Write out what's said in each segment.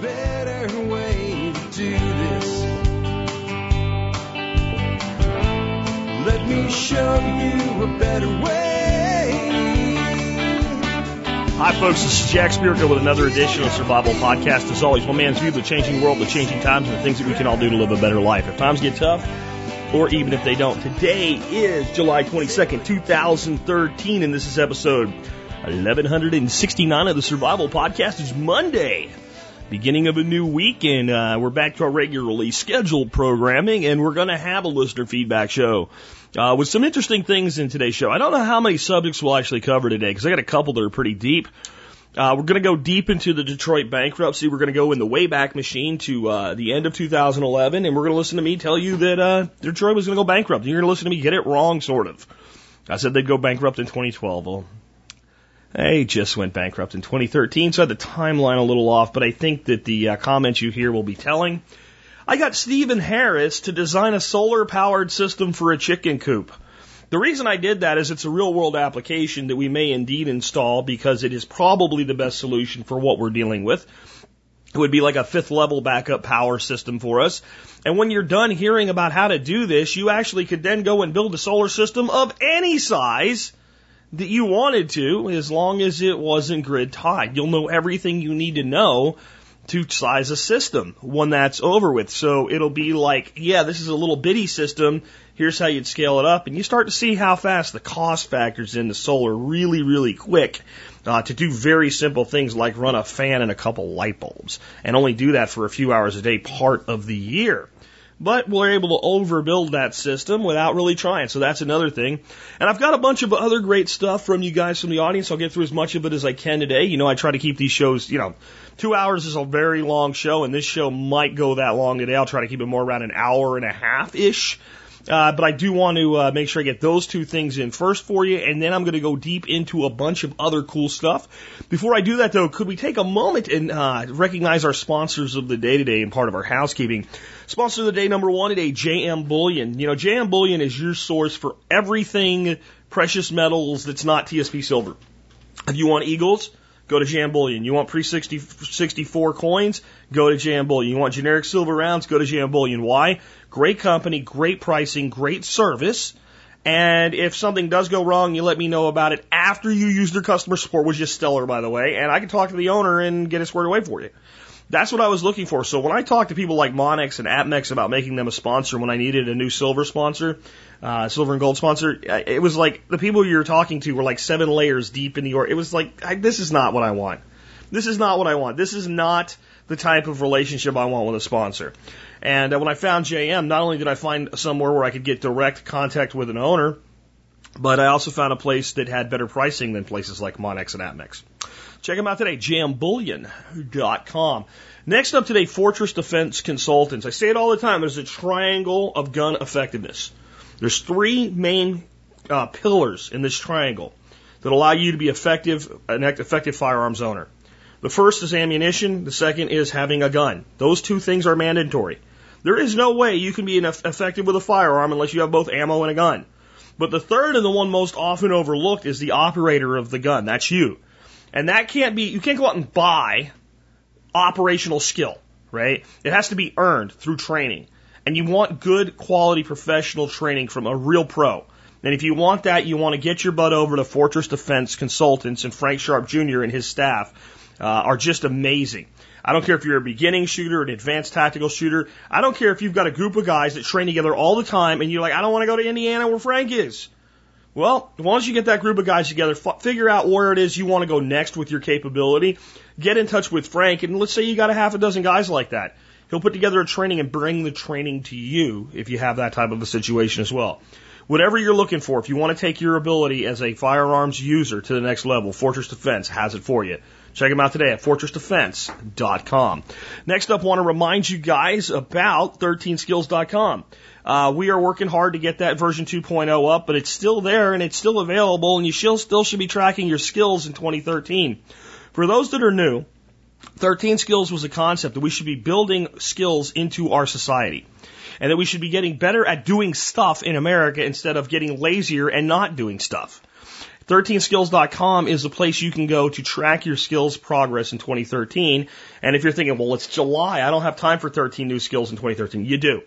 better way to do this. Let me show you a better way. Hi, folks. This is Jack Spirko with another edition of Survival Podcast. As always, one man's view of the changing world, the changing times, and the things that we can all do to live a better life. If times get tough, or even if they don't. Today is July 22nd, 2013, and this is episode 1169 of the Survival Podcast. It's Monday, beginning of a new week, and uh, we're back to our regularly scheduled programming, and we're going to have a listener feedback show. Uh, with some interesting things in today's show. I don't know how many subjects we'll actually cover today because I got a couple that are pretty deep. Uh, we're going to go deep into the Detroit bankruptcy. We're going to go in the Wayback Machine to uh, the end of 2011, and we're going to listen to me tell you that uh, Detroit was going to go bankrupt. You're going to listen to me get it wrong, sort of. I said they'd go bankrupt in 2012. Well, they just went bankrupt in 2013, so I had the timeline a little off, but I think that the uh, comments you hear will be telling. I got Stephen Harris to design a solar powered system for a chicken coop. The reason I did that is it's a real world application that we may indeed install because it is probably the best solution for what we're dealing with. It would be like a fifth level backup power system for us. And when you're done hearing about how to do this, you actually could then go and build a solar system of any size that you wanted to, as long as it wasn't grid tied. You'll know everything you need to know to size a system when that's over with. So it'll be like, yeah, this is a little bitty system. Here's how you'd scale it up. And you start to see how fast the cost factors into solar really, really quick uh, to do very simple things like run a fan and a couple light bulbs and only do that for a few hours a day part of the year. But we're able to overbuild that system without really trying. So that's another thing. And I've got a bunch of other great stuff from you guys from the audience. I'll get through as much of it as I can today. You know, I try to keep these shows, you know, two hours is a very long show, and this show might go that long today. I'll try to keep it more around an hour and a half ish. Uh, but I do want to uh, make sure I get those two things in first for you, and then I'm going to go deep into a bunch of other cool stuff. Before I do that, though, could we take a moment and uh, recognize our sponsors of the day today and part of our housekeeping? Sponsor of the day number one today, JM Bullion. You know, JM Bullion is your source for everything precious metals that's not TSP silver. If you want eagles, go to JM Bullion. You want pre 64 coins, go to JM Bullion. You want generic silver rounds, go to JM Bullion. Why? Great company, great pricing, great service. And if something does go wrong, you let me know about it after you use their customer support, which is stellar, by the way, and I can talk to the owner and get it squared away for you. That's what I was looking for. So when I talked to people like Monex and Apmex about making them a sponsor when I needed a new silver sponsor, uh, silver and gold sponsor, it was like the people you're talking to were like seven layers deep in the or. It was like, I, this is not what I want. This is not what I want. This is not the type of relationship I want with a sponsor. And uh, when I found JM, not only did I find somewhere where I could get direct contact with an owner, but I also found a place that had better pricing than places like Monex and Apmex. Check them out today, jmbullion.com. Next up today, Fortress Defense Consultants. I say it all the time. There's a triangle of gun effectiveness. There's three main uh, pillars in this triangle that allow you to be effective, an effective firearms owner. The first is ammunition. The second is having a gun. Those two things are mandatory. There is no way you can be effective with a firearm unless you have both ammo and a gun. But the third and the one most often overlooked is the operator of the gun. That's you. And that can't be, you can't go out and buy operational skill, right? It has to be earned through training. And you want good quality professional training from a real pro. And if you want that, you want to get your butt over to Fortress Defense Consultants and Frank Sharp Jr. and his staff uh, are just amazing. I don't care if you're a beginning shooter, an advanced tactical shooter. I don't care if you've got a group of guys that train together all the time and you're like, I don't want to go to Indiana where Frank is. Well, once you get that group of guys together, figure out where it is you want to go next with your capability. Get in touch with Frank, and let's say you got a half a dozen guys like that. He'll put together a training and bring the training to you if you have that type of a situation as well. Whatever you're looking for, if you want to take your ability as a firearms user to the next level, Fortress Defense has it for you. Check them out today at fortressdefense.com. Next up, want to remind you guys about 13skills.com. Uh, we are working hard to get that version 2.0 up, but it's still there and it's still available, and you still, still should be tracking your skills in 2013. For those that are new, 13 skills was a concept that we should be building skills into our society. And that we should be getting better at doing stuff in America instead of getting lazier and not doing stuff. 13skills.com is the place you can go to track your skills progress in 2013. And if you're thinking, well, it's July, I don't have time for 13 new skills in 2013, you do.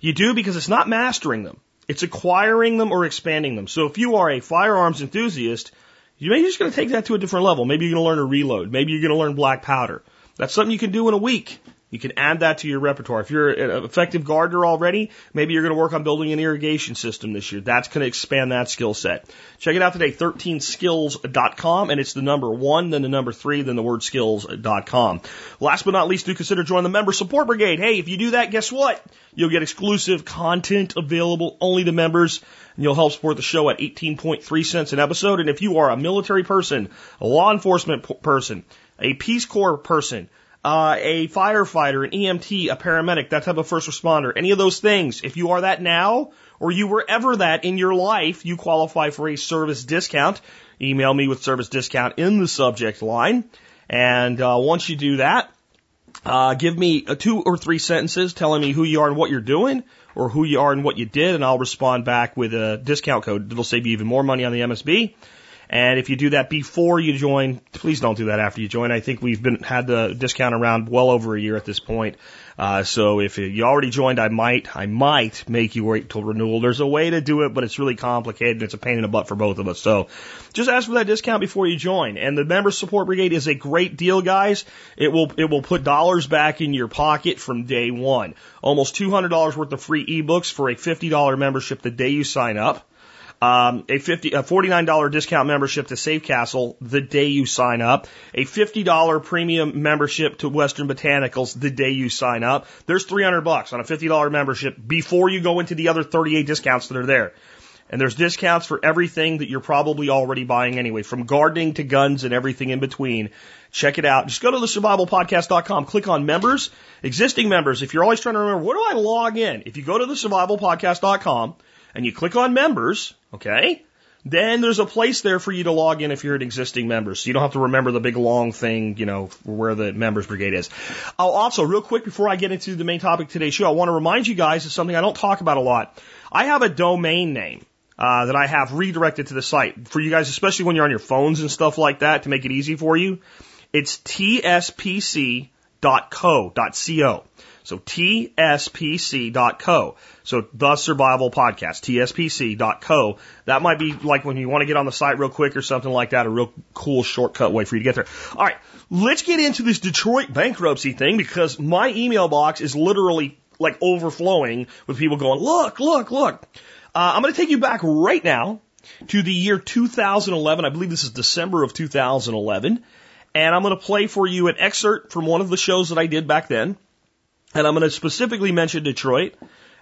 You do because it's not mastering them. It's acquiring them or expanding them. So if you are a firearms enthusiast, you may just going to take that to a different level. Maybe you're going to learn a reload. Maybe you're going to learn black powder. That's something you can do in a week. You can add that to your repertoire. If you're an effective gardener already, maybe you're going to work on building an irrigation system this year. That's going to expand that skill set. Check it out today, 13skills.com, and it's the number one, then the number three, then the word skills.com. Last but not least, do consider joining the member support brigade. Hey, if you do that, guess what? You'll get exclusive content available only to members, and you'll help support the show at 18.3 cents an episode. And if you are a military person, a law enforcement person, a Peace Corps person, uh, a firefighter, an EMT, a paramedic, that type of first responder, any of those things, if you are that now or you were ever that in your life, you qualify for a service discount. Email me with service discount in the subject line. And uh, once you do that, uh, give me a two or three sentences telling me who you are and what you're doing, or who you are and what you did, and I'll respond back with a discount code that'll save you even more money on the MSB. And if you do that before you join, please don't do that after you join. I think we've been had the discount around well over a year at this point. Uh, so if you already joined, I might, I might make you wait till renewal. There's a way to do it, but it's really complicated. It's a pain in the butt for both of us. So just ask for that discount before you join. And the member support brigade is a great deal, guys. It will, it will put dollars back in your pocket from day one. Almost $200 worth of free ebooks for a $50 membership the day you sign up um, a fifty a forty nine dollar discount membership to Safe Castle the day you sign up, a fifty dollar premium membership to Western Botanicals the day you sign up. There's three hundred bucks on a fifty dollar membership before you go into the other thirty eight discounts that are there. And there's discounts for everything that you're probably already buying anyway, from gardening to guns and everything in between. Check it out. Just go to the survivalpodcast.com, click on members, existing members. If you're always trying to remember, where do I log in? If you go to the survivalpodcast.com, and you click on members, okay, then there's a place there for you to log in if you're an existing member. So you don't have to remember the big long thing, you know, where the members brigade is. I'll also, real quick, before I get into the main topic of today's show, I want to remind you guys of something I don't talk about a lot. I have a domain name. Uh, that I have redirected to the site for you guys, especially when you're on your phones and stuff like that to make it easy for you. It's tspc.co.co. So tspc.co. So the survival podcast, tspc.co. That might be like when you want to get on the site real quick or something like that, a real cool shortcut way for you to get there. All right. Let's get into this Detroit bankruptcy thing because my email box is literally like overflowing with people going, look, look, look. Uh, I'm going to take you back right now to the year 2011. I believe this is December of 2011. And I'm going to play for you an excerpt from one of the shows that I did back then. And I'm going to specifically mention Detroit.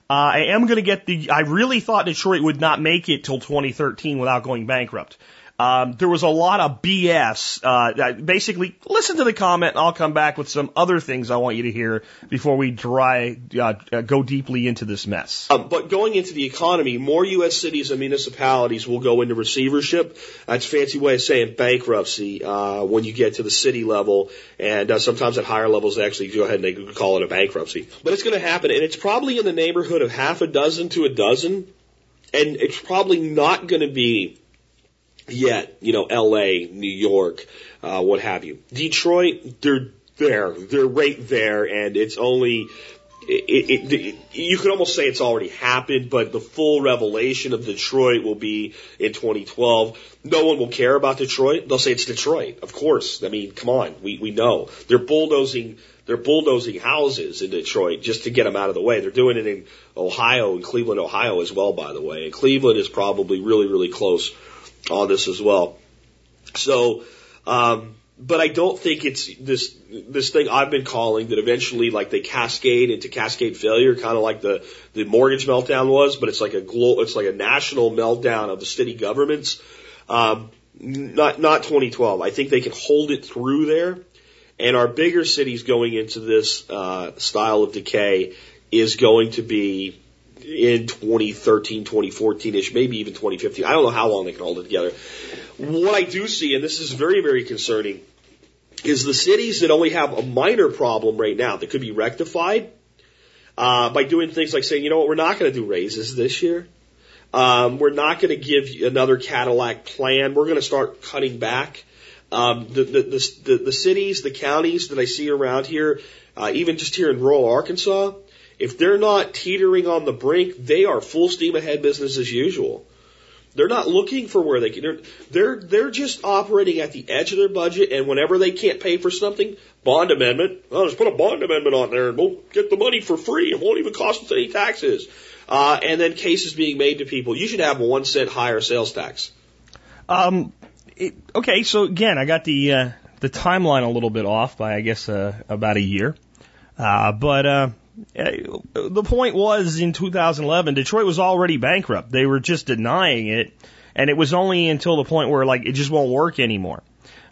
Uh, I am going to get the, I really thought Detroit would not make it till 2013 without going bankrupt. Um, there was a lot of BS. Uh, basically, listen to the comment, and I'll come back with some other things I want you to hear before we dry uh, uh, go deeply into this mess. Um, but going into the economy, more U.S. cities and municipalities will go into receivership. That's a fancy way of saying bankruptcy uh, when you get to the city level, and uh, sometimes at higher levels they actually go ahead and they call it a bankruptcy. But it's going to happen, and it's probably in the neighborhood of half a dozen to a dozen, and it's probably not going to be yet, you know, LA, New York, uh, what have you. Detroit, they're there, they're right there, and it's only, it, it, it, you could almost say it's already happened, but the full revelation of Detroit will be in 2012. No one will care about Detroit. They'll say it's Detroit. Of course. I mean, come on. We, we know. They're bulldozing, they're bulldozing houses in Detroit just to get them out of the way. They're doing it in Ohio and Cleveland, Ohio as well, by the way. And Cleveland is probably really, really close on this as well. So, um, but I don't think it's this this thing I've been calling that eventually like they cascade into cascade failure, kind of like the the mortgage meltdown was, but it's like a glo- it's like a national meltdown of the city governments. Um, not not 2012. I think they can hold it through there, and our bigger cities going into this uh, style of decay is going to be in 2013, 2014 ish, maybe even 2015. I don't know how long they can hold it together. What I do see, and this is very, very concerning, is the cities that only have a minor problem right now that could be rectified uh, by doing things like saying, you know what, we're not going to do raises this year. Um, we're not going to give another Cadillac plan. We're going to start cutting back. Um, the, the, the, the, the cities, the counties that I see around here, uh, even just here in rural Arkansas, if they're not teetering on the brink, they are full steam ahead business as usual. They're not looking for where they can. They're, they're they're just operating at the edge of their budget, and whenever they can't pay for something, bond amendment. Well, just put a bond amendment on there, and we'll get the money for free. It won't even cost us any taxes. Uh, and then cases being made to people. You should have one cent higher sales tax. Um, it, okay, so again, I got the uh, the timeline a little bit off by I guess uh, about a year, uh, but uh, the point was in 2011, Detroit was already bankrupt. They were just denying it, and it was only until the point where like it just won't work anymore.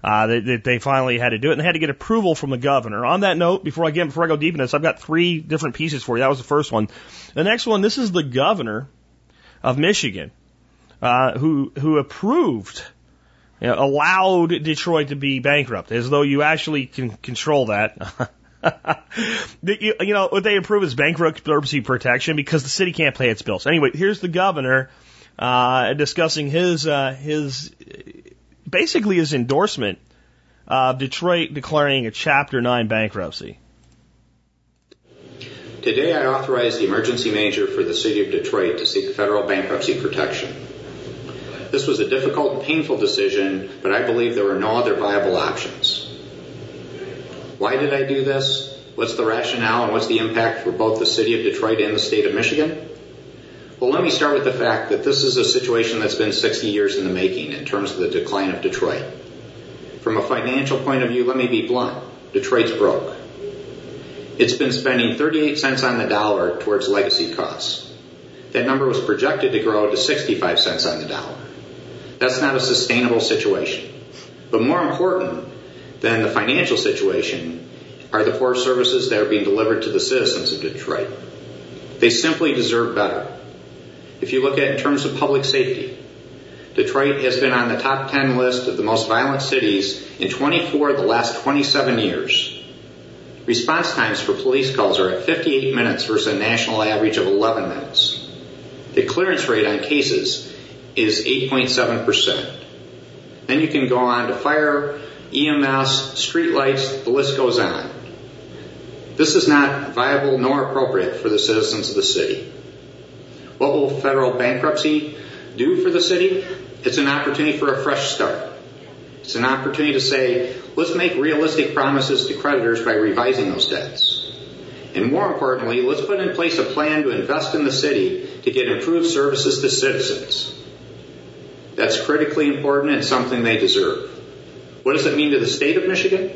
Uh, that, that they finally had to do it, and they had to get approval from the governor. On that note, before I get before I go deep into this, I've got three different pieces for you. That was the first one. The next one, this is the governor of Michigan, uh, who who approved, you know, allowed Detroit to be bankrupt, as though you actually can control that. you, you know, what they approve is bankruptcy protection because the city can't pay its bills. Anyway, here's the governor uh, discussing his uh, his basically his endorsement of Detroit declaring a Chapter 9 bankruptcy. Today, I authorize the emergency manager for the city of Detroit to seek federal bankruptcy protection. This was a difficult and painful decision, but I believe there were no other viable options. Why did I do this? What's the rationale and what's the impact for both the city of Detroit and the state of Michigan? Well, let me start with the fact that this is a situation that's been 60 years in the making in terms of the decline of Detroit. From a financial point of view, let me be blunt. Detroit's broke. It's been spending 38 cents on the dollar towards legacy costs. That number was projected to grow to 65 cents on the dollar. That's not a sustainable situation. But more important, than the financial situation are the poor services that are being delivered to the citizens of Detroit. They simply deserve better. If you look at it in terms of public safety, Detroit has been on the top 10 list of the most violent cities in 24 of the last 27 years. Response times for police calls are at 58 minutes versus a national average of 11 minutes. The clearance rate on cases is 8.7%. Then you can go on to fire EMS, streetlights, the list goes on. This is not viable nor appropriate for the citizens of the city. What will federal bankruptcy do for the city? It's an opportunity for a fresh start. It's an opportunity to say, let's make realistic promises to creditors by revising those debts. And more importantly, let's put in place a plan to invest in the city to get improved services to citizens. That's critically important and something they deserve. What does it mean to the state of Michigan?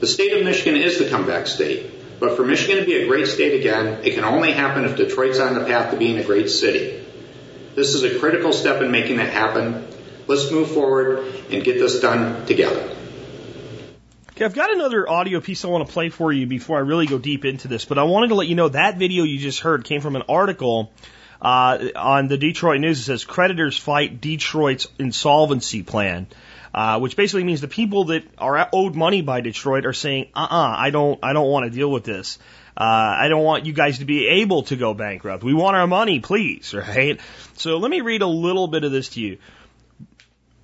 The state of Michigan is the comeback state. But for Michigan to be a great state again, it can only happen if Detroit's on the path to being a great city. This is a critical step in making that happen. Let's move forward and get this done together. Okay, I've got another audio piece I want to play for you before I really go deep into this, but I wanted to let you know that video you just heard came from an article uh, on the Detroit News. It says creditors fight Detroit's insolvency plan uh, which basically means the people that are owed money by Detroit are saying, uh-uh, I don't, I don't want to deal with this. Uh, I don't want you guys to be able to go bankrupt. We want our money, please, right? So let me read a little bit of this to you.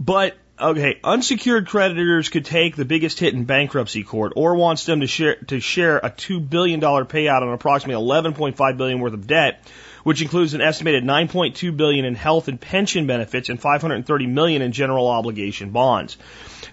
But okay, unsecured creditors could take the biggest hit in bankruptcy court, Orr wants them to share to share a two billion dollar payout on approximately 11.5 billion worth of debt which includes an estimated 9.2 billion in health and pension benefits and 530 million in general obligation bonds.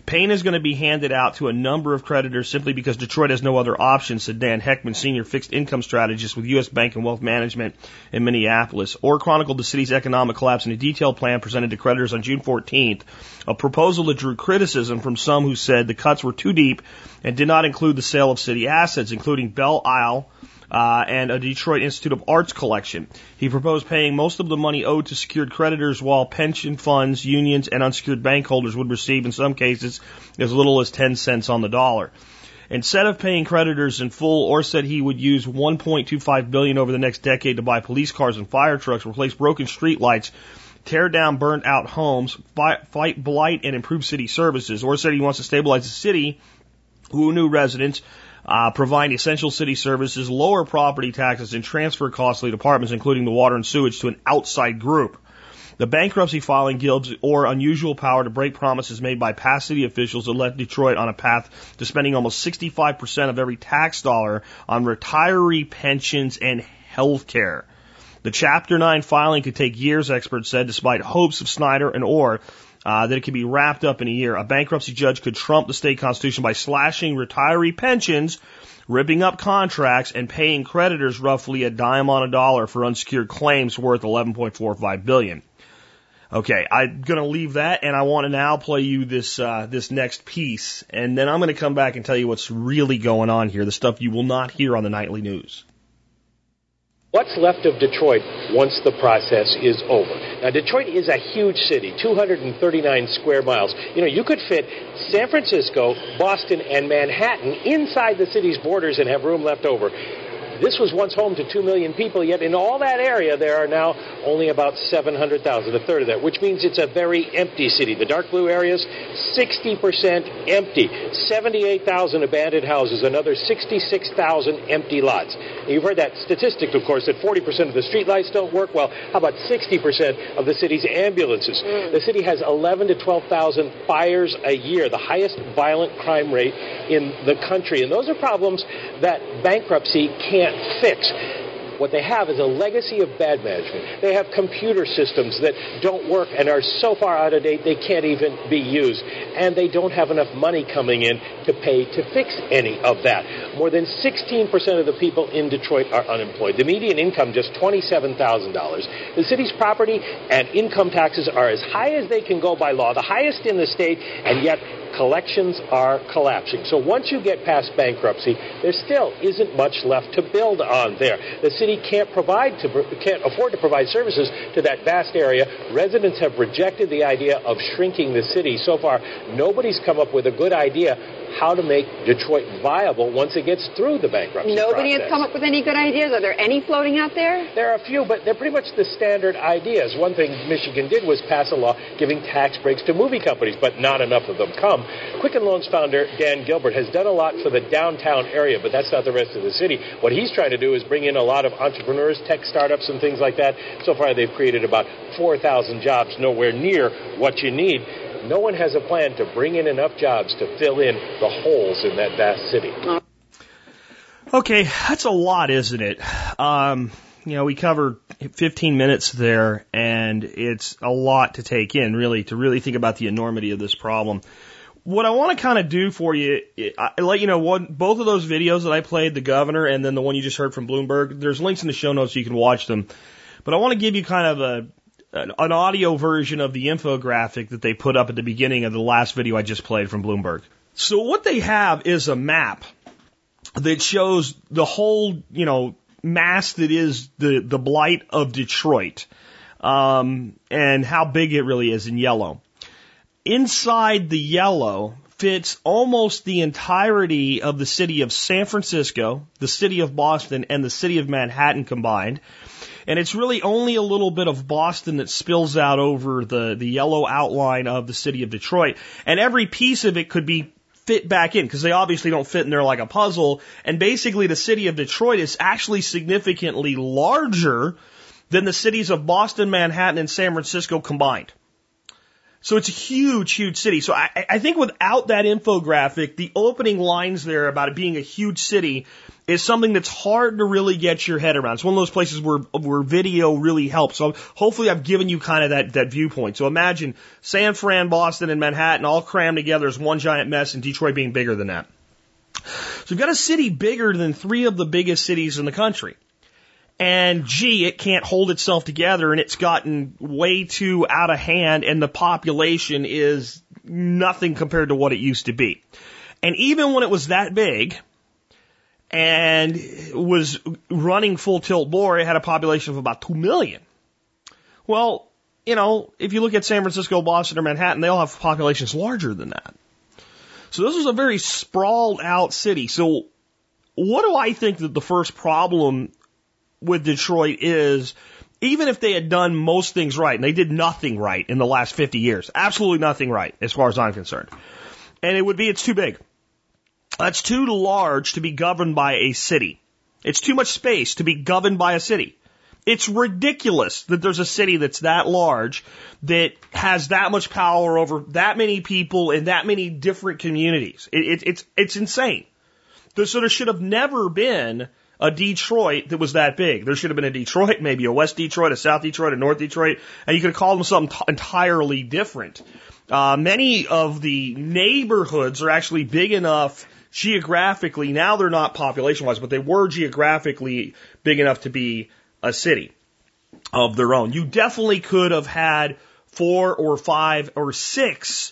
Pain is going to be handed out to a number of creditors simply because Detroit has no other option, said Dan Heckman, senior fixed income strategist with U.S. Bank and Wealth Management in Minneapolis. Orr chronicled the city's economic collapse in a detailed plan presented to creditors on June 14th, a proposal that drew criticism from some who said the cuts were too deep and did not include the sale of city assets, including Belle Isle, uh, and a Detroit Institute of Arts collection. He proposed paying most of the money owed to secured creditors while pension funds, unions, and unsecured bank holders would receive, in some cases, as little as 10 cents on the dollar. Instead of paying creditors in full, Orr said he would use 1.25 billion over the next decade to buy police cars and fire trucks, replace broken street lights, tear down burnt out homes, fight, fight blight, and improve city services. Orr said he wants to stabilize the city who new residents uh, provide essential city services, lower property taxes, and transfer costly departments, including the water and sewage, to an outside group. The bankruptcy filing gives Orr unusual power to break promises made by past city officials that led Detroit on a path to spending almost 65% of every tax dollar on retiree pensions and health care. The Chapter 9 filing could take years, experts said, despite hopes of Snyder and Orr uh, that it could be wrapped up in a year. A bankruptcy judge could trump the state constitution by slashing retiree pensions, ripping up contracts, and paying creditors roughly a dime on a dollar for unsecured claims worth 11.45 billion. Okay, I'm to leave that, and I want to now play you this uh, this next piece, and then I'm to come back and tell you what's really going on here, the stuff you will not hear on the nightly news. What's left of Detroit once the process is over? Now, Detroit is a huge city, 239 square miles. You know, you could fit San Francisco, Boston, and Manhattan inside the city's borders and have room left over. This was once home to 2 million people, yet in all that area there are now only about 700,000, a third of that, which means it's a very empty city. The dark blue areas, 60% empty. 78,000 abandoned houses, another 66,000 empty lots. You've heard that statistic, of course, that 40% of the streetlights don't work. Well, how about 60% of the city's ambulances? Mm. The city has 11 to 12,000 fires a year, the highest violent crime rate in the country. And those are problems that bankruptcy can't can't. What they have is a legacy of bad management. They have computer systems that don't work and are so far out of date they can't even be used. And they don't have enough money coming in to pay to fix any of that. More than 16% of the people in Detroit are unemployed. The median income just $27,000. The city's property and income taxes are as high as they can go by law, the highest in the state, and yet collections are collapsing. So once you get past bankruptcy, there still isn't much left to build on there. The city can't provide to, can't afford to provide services to that vast area. Residents have rejected the idea of shrinking the city. So far, nobody's come up with a good idea how to make Detroit viable once it gets through the bankruptcy Nobody process. has come up with any good ideas. Are there any floating out there? There are a few, but they're pretty much the standard ideas. One thing Michigan did was pass a law giving tax breaks to movie companies, but not enough of them come. Quicken Loans founder Dan Gilbert has done a lot for the downtown area, but that's not the rest of the city. What he's trying to do is bring in a lot of entrepreneurs, tech startups, and things like that. So far, they've created about 4,000 jobs, nowhere near what you need no one has a plan to bring in enough jobs to fill in the holes in that vast city. Okay, that's a lot, isn't it? Um, you know, we covered 15 minutes there, and it's a lot to take in, really, to really think about the enormity of this problem. What I want to kind of do for you, I let you know one, both of those videos that I played, the governor and then the one you just heard from Bloomberg. There's links in the show notes so you can watch them. But I want to give you kind of a an, audio version of the infographic that they put up at the beginning of the last video I just played from Bloomberg. So what they have is a map that shows the whole, you know, mass that is the, the blight of Detroit, um, and how big it really is in yellow. Inside the yellow fits almost the entirety of the city of San Francisco, the city of Boston, and the city of Manhattan combined. And it's really only a little bit of Boston that spills out over the, the yellow outline of the city of Detroit. And every piece of it could be fit back in because they obviously don't fit in there like a puzzle. And basically the city of Detroit is actually significantly larger than the cities of Boston, Manhattan, and San Francisco combined. So it's a huge, huge city. So I, I think without that infographic, the opening lines there about it being a huge city is something that's hard to really get your head around. It's one of those places where where video really helps. So hopefully I've given you kind of that that viewpoint. So imagine San Fran, Boston, and Manhattan all crammed together as one giant mess, and Detroit being bigger than that. So we've got a city bigger than three of the biggest cities in the country. And gee, it can't hold itself together and it's gotten way too out of hand and the population is nothing compared to what it used to be. And even when it was that big, and was running full tilt bore, it had a population of about 2 million. Well, you know, if you look at San Francisco, Boston, or Manhattan, they all have populations larger than that. So this was a very sprawled out city. So what do I think that the first problem with Detroit is, even if they had done most things right, and they did nothing right in the last 50 years, absolutely nothing right as far as I'm concerned. And it would be, it's too big. That's too large to be governed by a city. It's too much space to be governed by a city. It's ridiculous that there's a city that's that large that has that much power over that many people in that many different communities. It, it, it's it's insane. There, So there should have never been a Detroit that was that big. There should have been a Detroit, maybe a West Detroit, a South Detroit, a North Detroit, and you could have called them something t- entirely different. Uh, many of the neighborhoods are actually big enough geographically. Now they're not population wise, but they were geographically big enough to be a city of their own. You definitely could have had four or five or six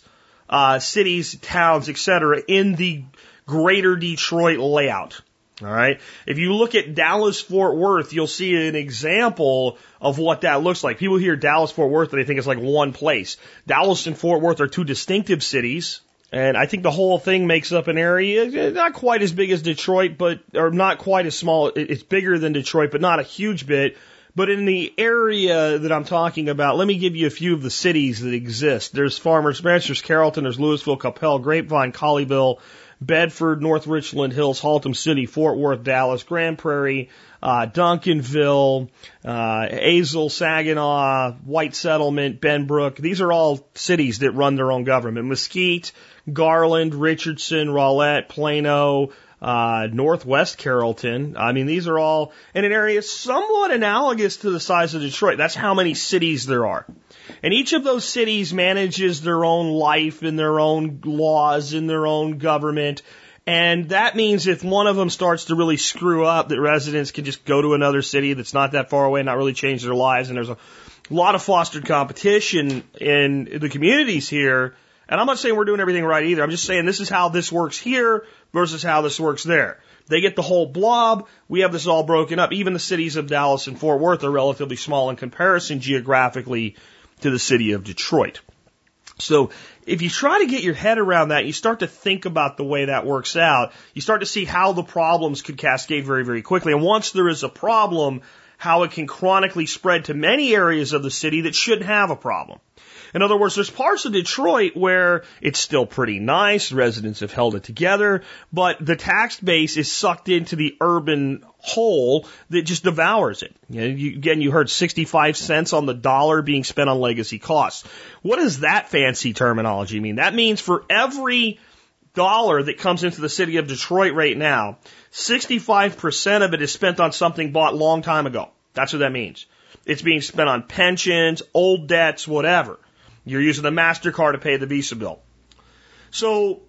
uh, cities, towns, etc., in the greater Detroit layout. All right. If you look at Dallas Fort Worth, you'll see an example of what that looks like. People hear Dallas Fort Worth and they think it's like one place. Dallas and Fort Worth are two distinctive cities. And I think the whole thing makes up an area eh, eh, not quite as big as Detroit, but or not quite as small. It's bigger than Detroit, but not a huge bit. But in the area that I'm talking about, let me give you a few of the cities that exist. There's Farmers Branch, there's Carrollton, there's Lewisville, Coppell, Grapevine, Colleyville, Bedford, North Richland Hills, Haltom City, Fort Worth, Dallas, Grand Prairie, uh, Duncanville, uh, Azle, Saginaw, White Settlement, Benbrook. These are all cities that run their own government. Mesquite, Garland, Richardson, Rowlett, Plano, uh, Northwest Carrollton. I mean, these are all in an area somewhat analogous to the size of Detroit. That's how many cities there are. And each of those cities manages their own life and their own laws and their own government. And that means if one of them starts to really screw up, that residents can just go to another city that's not that far away, and not really change their lives. And there's a lot of fostered competition in the communities here. And I'm not saying we're doing everything right either. I'm just saying this is how this works here versus how this works there. They get the whole blob. We have this all broken up. Even the cities of Dallas and Fort Worth are relatively small in comparison geographically to the city of Detroit. So if you try to get your head around that, you start to think about the way that works out, you start to see how the problems could cascade very, very quickly. And once there is a problem, how it can chronically spread to many areas of the city that shouldn't have a problem. In other words, there's parts of Detroit where it's still pretty nice, residents have held it together, but the tax base is sucked into the urban hole that just devours it. You know, you, again, you heard 65 cents on the dollar being spent on legacy costs. What does that fancy terminology mean? That means for every dollar that comes into the city of Detroit right now, 65% of it is spent on something bought long time ago. That's what that means. It's being spent on pensions, old debts, whatever. You're using the MasterCard to pay the Visa bill. So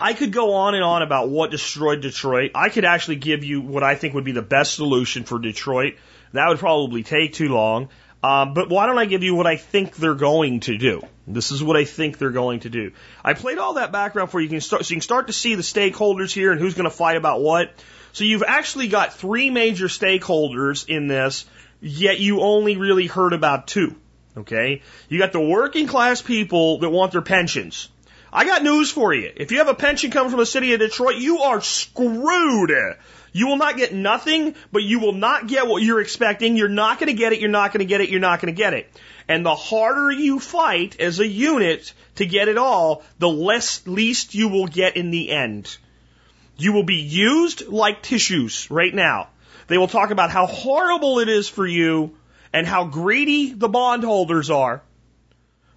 I could go on and on about what destroyed Detroit. I could actually give you what I think would be the best solution for Detroit. That would probably take too long. Um, but why don't I give you what I think they're going to do? This is what I think they're going to do. I played all that background for you, can start, so you can start to see the stakeholders here and who's going to fight about what. So you've actually got three major stakeholders in this, yet you only really heard about two. Okay? You got the working class people that want their pensions. I got news for you. If you have a pension coming from the city of Detroit, you are screwed. You will not get nothing, but you will not get what you're expecting. You're not going to get it. You're not going to get it. You're not going to get it. And the harder you fight as a unit to get it all, the less least you will get in the end. You will be used like tissues right now. They will talk about how horrible it is for you and how greedy the bondholders are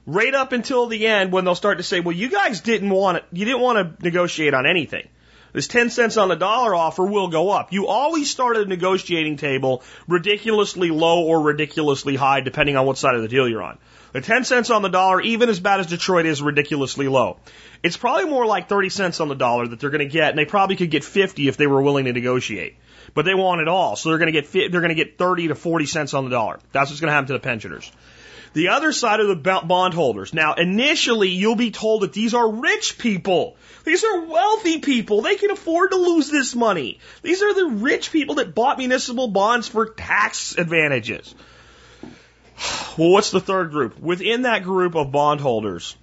right up until the end when they'll start to say, well, you guys didn't want it, you didn't want to negotiate on anything. This 10 cents on the dollar offer will go up. You always start at a negotiating table ridiculously low or ridiculously high, depending on what side of the deal you're on. The 10 cents on the dollar, even as bad as Detroit is, ridiculously low. It's probably more like 30 cents on the dollar that they're going to get, and they probably could get 50 if they were willing to negotiate. But they want it all, so they're going to get they're going to get 30 to 40 cents on the dollar. That's what's going to happen to the pensioners. The other side of the bondholders. Now, initially, you'll be told that these are rich people. These are wealthy people. They can afford to lose this money. These are the rich people that bought municipal bonds for tax advantages. Well, what's the third group? Within that group of bondholders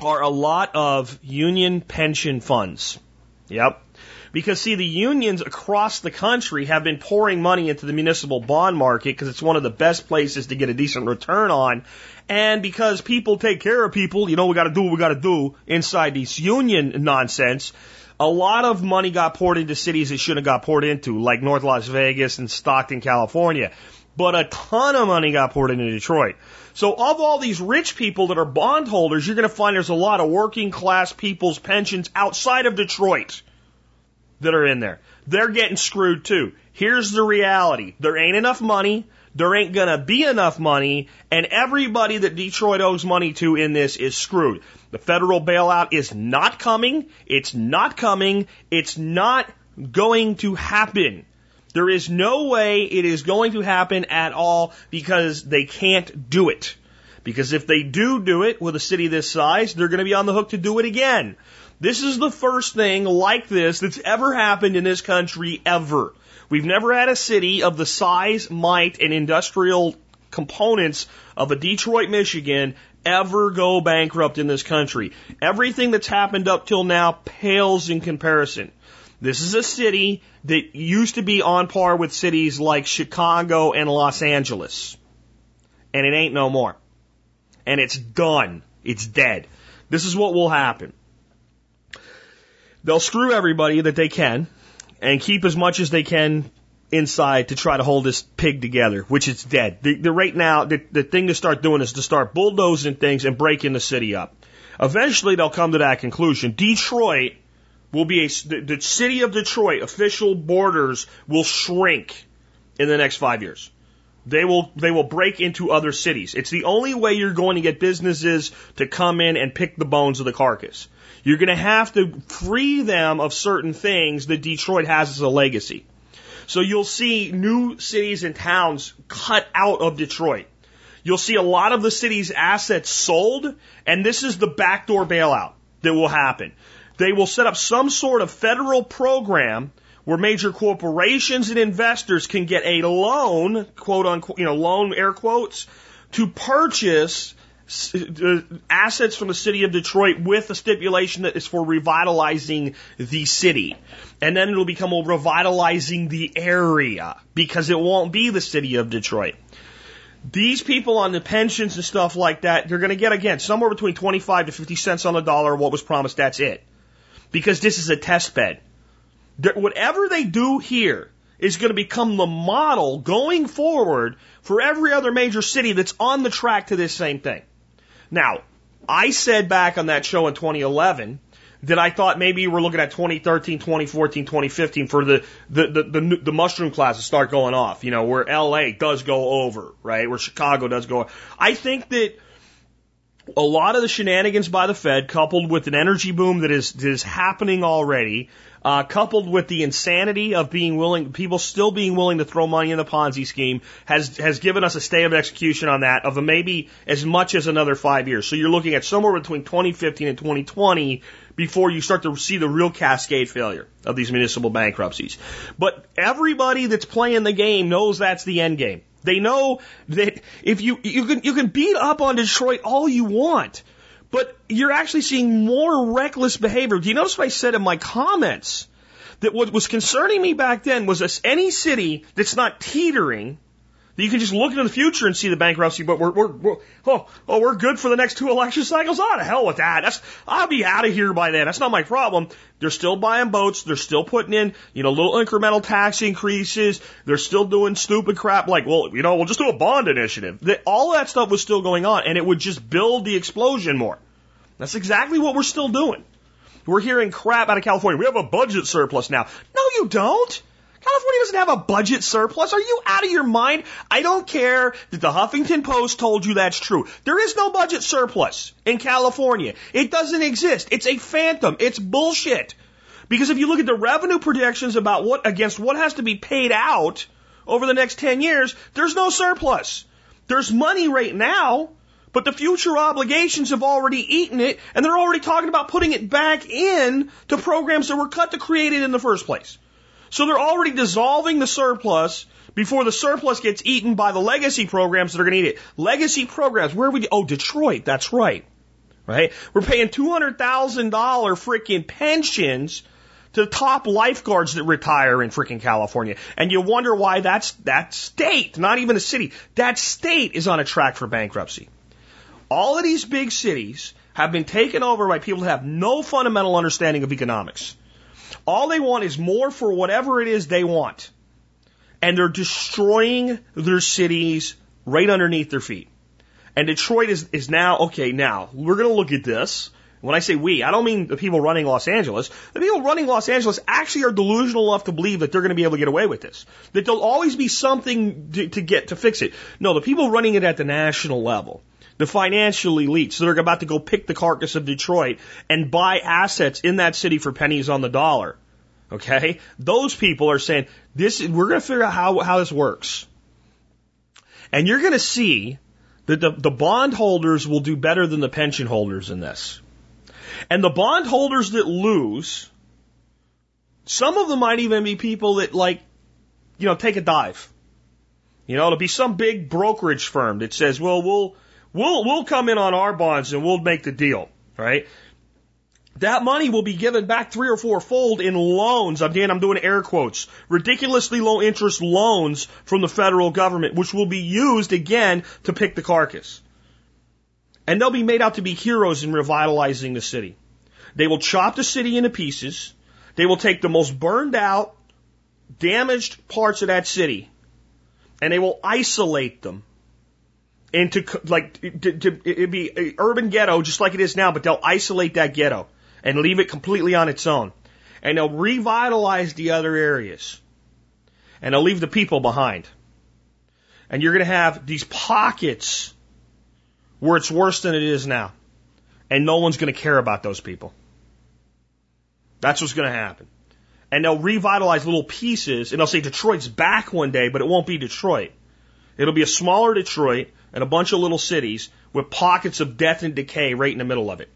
are a lot of union pension funds. Yep. Because see, the unions across the country have been pouring money into the municipal bond market because it's one of the best places to get a decent return on. And because people take care of people, you know, we got to do what we got to do inside these union nonsense. A lot of money got poured into cities it shouldn't have got poured into, like North Las Vegas and Stockton, California. but a ton of money got poured into Detroit. So of all these rich people that are bondholders, you're going to find there's a lot of working class people's pensions outside of Detroit that are in there. They're getting screwed too. Here's the reality. There ain't enough money. There ain't gonna be enough money, and everybody that Detroit owes money to in this is screwed. The federal bailout is not coming. It's not coming. It's not going to happen. There is no way it is going to happen at all because they can't do it. Because if they do do it with a city this size, they're going to be on the hook to do it again. This is the first thing like this that's ever happened in this country ever. We've never had a city of the size, might, and industrial components of a Detroit, Michigan ever go bankrupt in this country. Everything that's happened up till now pales in comparison. This is a city that used to be on par with cities like Chicago and Los Angeles. And it ain't no more. And it's done. It's dead. This is what will happen. They'll screw everybody that they can and keep as much as they can inside to try to hold this pig together, which is dead. The, the right now, the, the thing to start doing is to start bulldozing things and breaking the city up. Eventually, they'll come to that conclusion. Detroit will be a, the, the city of Detroit official borders will shrink in the next five years. They will they will break into other cities. It's the only way you're going to get businesses to come in and pick the bones of the carcass. You're going to have to free them of certain things that Detroit has as a legacy. So you'll see new cities and towns cut out of Detroit. You'll see a lot of the city's assets sold, and this is the backdoor bailout that will happen. They will set up some sort of federal program where major corporations and investors can get a loan, quote unquote, you know, loan air quotes, to purchase Uh, assets from the city of Detroit with a stipulation that is for revitalizing the city. And then it'll become revitalizing the area because it won't be the city of Detroit. These people on the pensions and stuff like that, they're going to get again somewhere between 25 to 50 cents on the dollar what was promised. That's it. Because this is a test bed. Whatever they do here is going to become the model going forward for every other major city that's on the track to this same thing. Now, I said back on that show in 2011 that I thought maybe we're looking at 2013, 2014, 2015 for the, the, the, the, the mushroom classes start going off, you know, where LA does go over, right? Where Chicago does go. I think that a lot of the shenanigans by the Fed, coupled with an energy boom that is, that is happening already, uh, coupled with the insanity of being willing, people still being willing to throw money in the Ponzi scheme, has has given us a stay of execution on that of maybe as much as another five years. So you're looking at somewhere between 2015 and 2020 before you start to see the real cascade failure of these municipal bankruptcies. But everybody that's playing the game knows that's the end game. They know that if you you can you can beat up on Detroit all you want, but you're actually seeing more reckless behavior. Do you notice what I said in my comments? That what was concerning me back then was this, any city that's not teetering, you can just look into the future and see the bankruptcy, but we're, we're, we're oh, oh, we're good for the next two election cycles? Ah, oh, to hell with that. That's, I'll be out of here by then. That's not my problem. They're still buying boats. They're still putting in, you know, little incremental tax increases. They're still doing stupid crap like, well, you know, we'll just do a bond initiative. All that stuff was still going on and it would just build the explosion more. That's exactly what we're still doing. We're hearing crap out of California. We have a budget surplus now. No, you don't. California doesn't have a budget surplus. Are you out of your mind? I don't care that the Huffington Post told you that's true. There is no budget surplus in California. It doesn't exist. It's a phantom. It's bullshit. Because if you look at the revenue projections about what against what has to be paid out over the next 10 years, there's no surplus. There's money right now, but the future obligations have already eaten it, and they're already talking about putting it back in to programs that were cut to create it in the first place. So they're already dissolving the surplus before the surplus gets eaten by the legacy programs that are going to eat it. Legacy programs, where we? Oh, Detroit. That's right. Right? We're paying $200,000 freaking pensions to the top lifeguards that retire in freaking California. And you wonder why that's, that state, not even a city, that state is on a track for bankruptcy. All of these big cities have been taken over by people who have no fundamental understanding of economics. All they want is more for whatever it is they want. And they're destroying their cities right underneath their feet. And Detroit is, is now, okay, now we're going to look at this. When I say we, I don't mean the people running Los Angeles. The people running Los Angeles actually are delusional enough to believe that they're going to be able to get away with this. That there'll always be something to, to get to fix it. No, the people running it at the national level, the financial elites that are about to go pick the carcass of Detroit and buy assets in that city for pennies on the dollar. Okay? Those people are saying, this, we're going to figure out how, how this works. And you're going to see that the, the bond holders will do better than the pension holders in this. And the bond holders that lose, some of them might even be people that like, you know, take a dive. You know, it'll be some big brokerage firm that says, well, we'll, we'll, we'll come in on our bonds and we'll make the deal, right? That money will be given back three or four fold in loans. Again, I'm doing air quotes. Ridiculously low interest loans from the federal government, which will be used again to pick the carcass. And they'll be made out to be heroes in revitalizing the city. They will chop the city into pieces. They will take the most burned out, damaged parts of that city, and they will isolate them into like to, to, it'd be an urban ghetto just like it is now, but they'll isolate that ghetto and leave it completely on its own. And they'll revitalize the other areas. And they'll leave the people behind. And you're going to have these pockets where it's worse than it is now. And no one's going to care about those people. That's what's going to happen. And they'll revitalize little pieces and they'll say Detroit's back one day, but it won't be Detroit. It'll be a smaller Detroit and a bunch of little cities with pockets of death and decay right in the middle of it.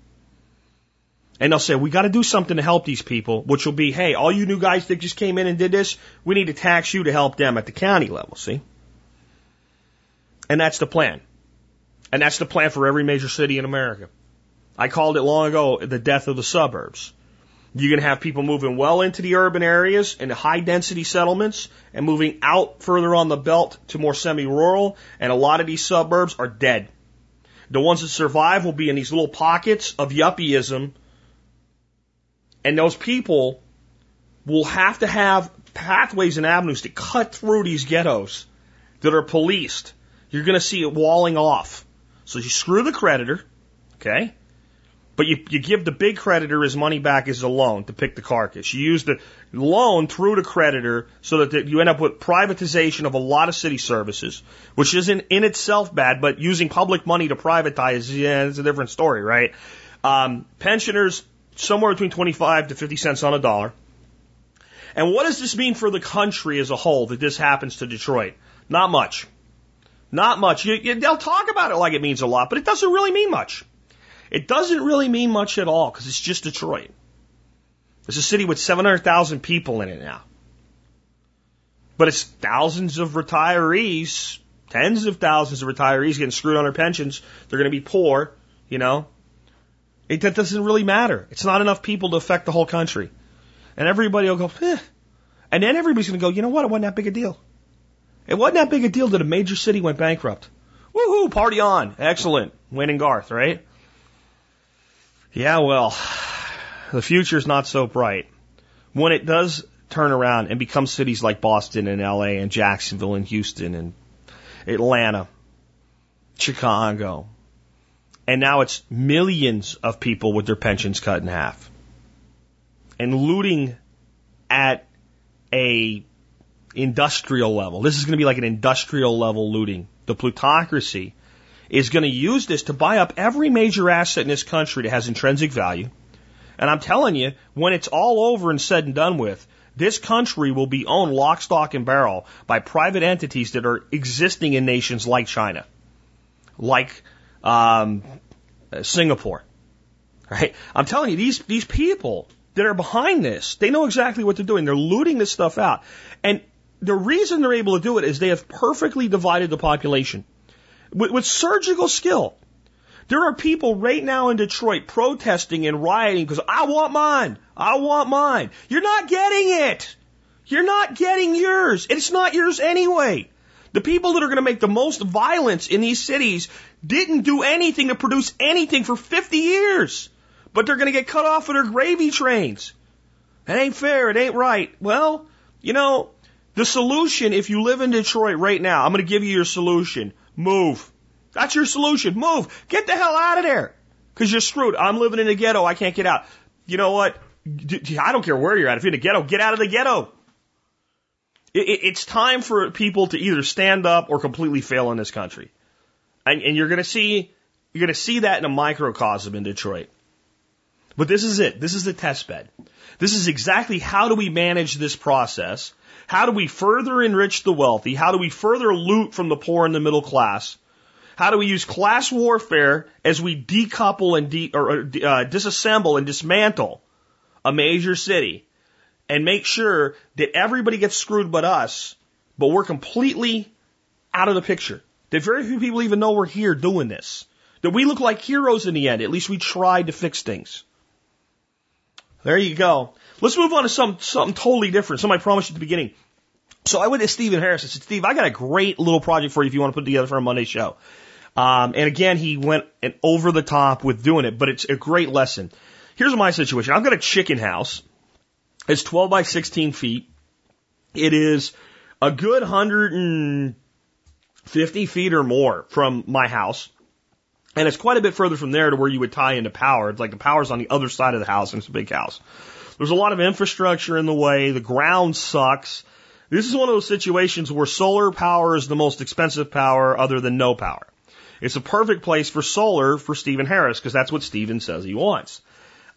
And they'll say, we got to do something to help these people, which will be, hey, all you new guys that just came in and did this, we need to tax you to help them at the county level, see? And that's the plan. And that's the plan for every major city in America. I called it long ago the death of the suburbs. You're going to have people moving well into the urban areas and high density settlements and moving out further on the belt to more semi rural. And a lot of these suburbs are dead. The ones that survive will be in these little pockets of yuppieism and those people will have to have pathways and avenues to cut through these ghettos that are policed. You're going to see it walling off. So you screw the creditor, okay? But you, you give the big creditor his money back as a loan to pick the carcass. You use the loan through the creditor so that the, you end up with privatization of a lot of city services, which isn't in itself bad, but using public money to privatize, yeah, it's a different story, right? Um, pensioners somewhere between 25 to 50 cents on a dollar. And what does this mean for the country as a whole that this happens to Detroit? Not much. Not much. You, you, they'll talk about it like it means a lot, but it doesn't really mean much. It doesn't really mean much at all because it's just Detroit. It's a city with 700,000 people in it now. But it's thousands of retirees, tens of thousands of retirees getting screwed on their pensions. They're going to be poor, you know. It, that doesn't really matter. It's not enough people to affect the whole country. And everybody will go, eh. And then everybody's going to go, you know what? It wasn't that big a deal. It wasn't that big a deal that a major city went bankrupt. Woohoo, party on. Excellent. Wayne and Garth, right? Yeah, well, the future's not so bright. When it does turn around and become cities like Boston and LA and Jacksonville and Houston and Atlanta, Chicago, and now it's millions of people with their pensions cut in half. And looting at a industrial level. This is going to be like an industrial level looting. The plutocracy is going to use this to buy up every major asset in this country that has intrinsic value. And I'm telling you, when it's all over and said and done with, this country will be owned lock, stock, and barrel by private entities that are existing in nations like China, like um, Singapore. Right? I'm telling you, these, these people that are behind this, they know exactly what they're doing. They're looting this stuff out. And the reason they're able to do it is they have perfectly divided the population with, with surgical skill. There are people right now in Detroit protesting and rioting because I want mine. I want mine. You're not getting it. You're not getting yours. It's not yours anyway. The people that are going to make the most violence in these cities didn't do anything to produce anything for 50 years, but they're going to get cut off of their gravy trains. It ain't fair. It ain't right. Well, you know, The solution, if you live in Detroit right now, I'm going to give you your solution. Move. That's your solution. Move. Get the hell out of there. Cause you're screwed. I'm living in a ghetto. I can't get out. You know what? I don't care where you're at. If you're in a ghetto, get out of the ghetto. It's time for people to either stand up or completely fail in this country. And, and you're going to see, you're going to see that in a microcosm in Detroit. But this is it. This is the test bed. This is exactly how do we manage this process? How do we further enrich the wealthy? How do we further loot from the poor and the middle class? How do we use class warfare as we decouple and de- or, uh, disassemble and dismantle a major city and make sure that everybody gets screwed but us, but we're completely out of the picture? That very few people even know we're here doing this. That we look like heroes in the end. At least we tried to fix things. There you go. Let's move on to some, something totally different. Something I promised at the beginning. So I went to Stephen Harris and said, Steve, I got a great little project for you if you want to put together for a Monday show. Um, and again, he went and over the top with doing it, but it's a great lesson. Here's my situation. I've got a chicken house. It's 12 by 16 feet. It is a good 150 feet or more from my house. And it's quite a bit further from there to where you would tie into power. It's like the power's on the other side of the house and it's a big house. There's a lot of infrastructure in the way. The ground sucks. This is one of those situations where solar power is the most expensive power other than no power. It's a perfect place for solar for Stephen Harris because that's what Stephen says he wants.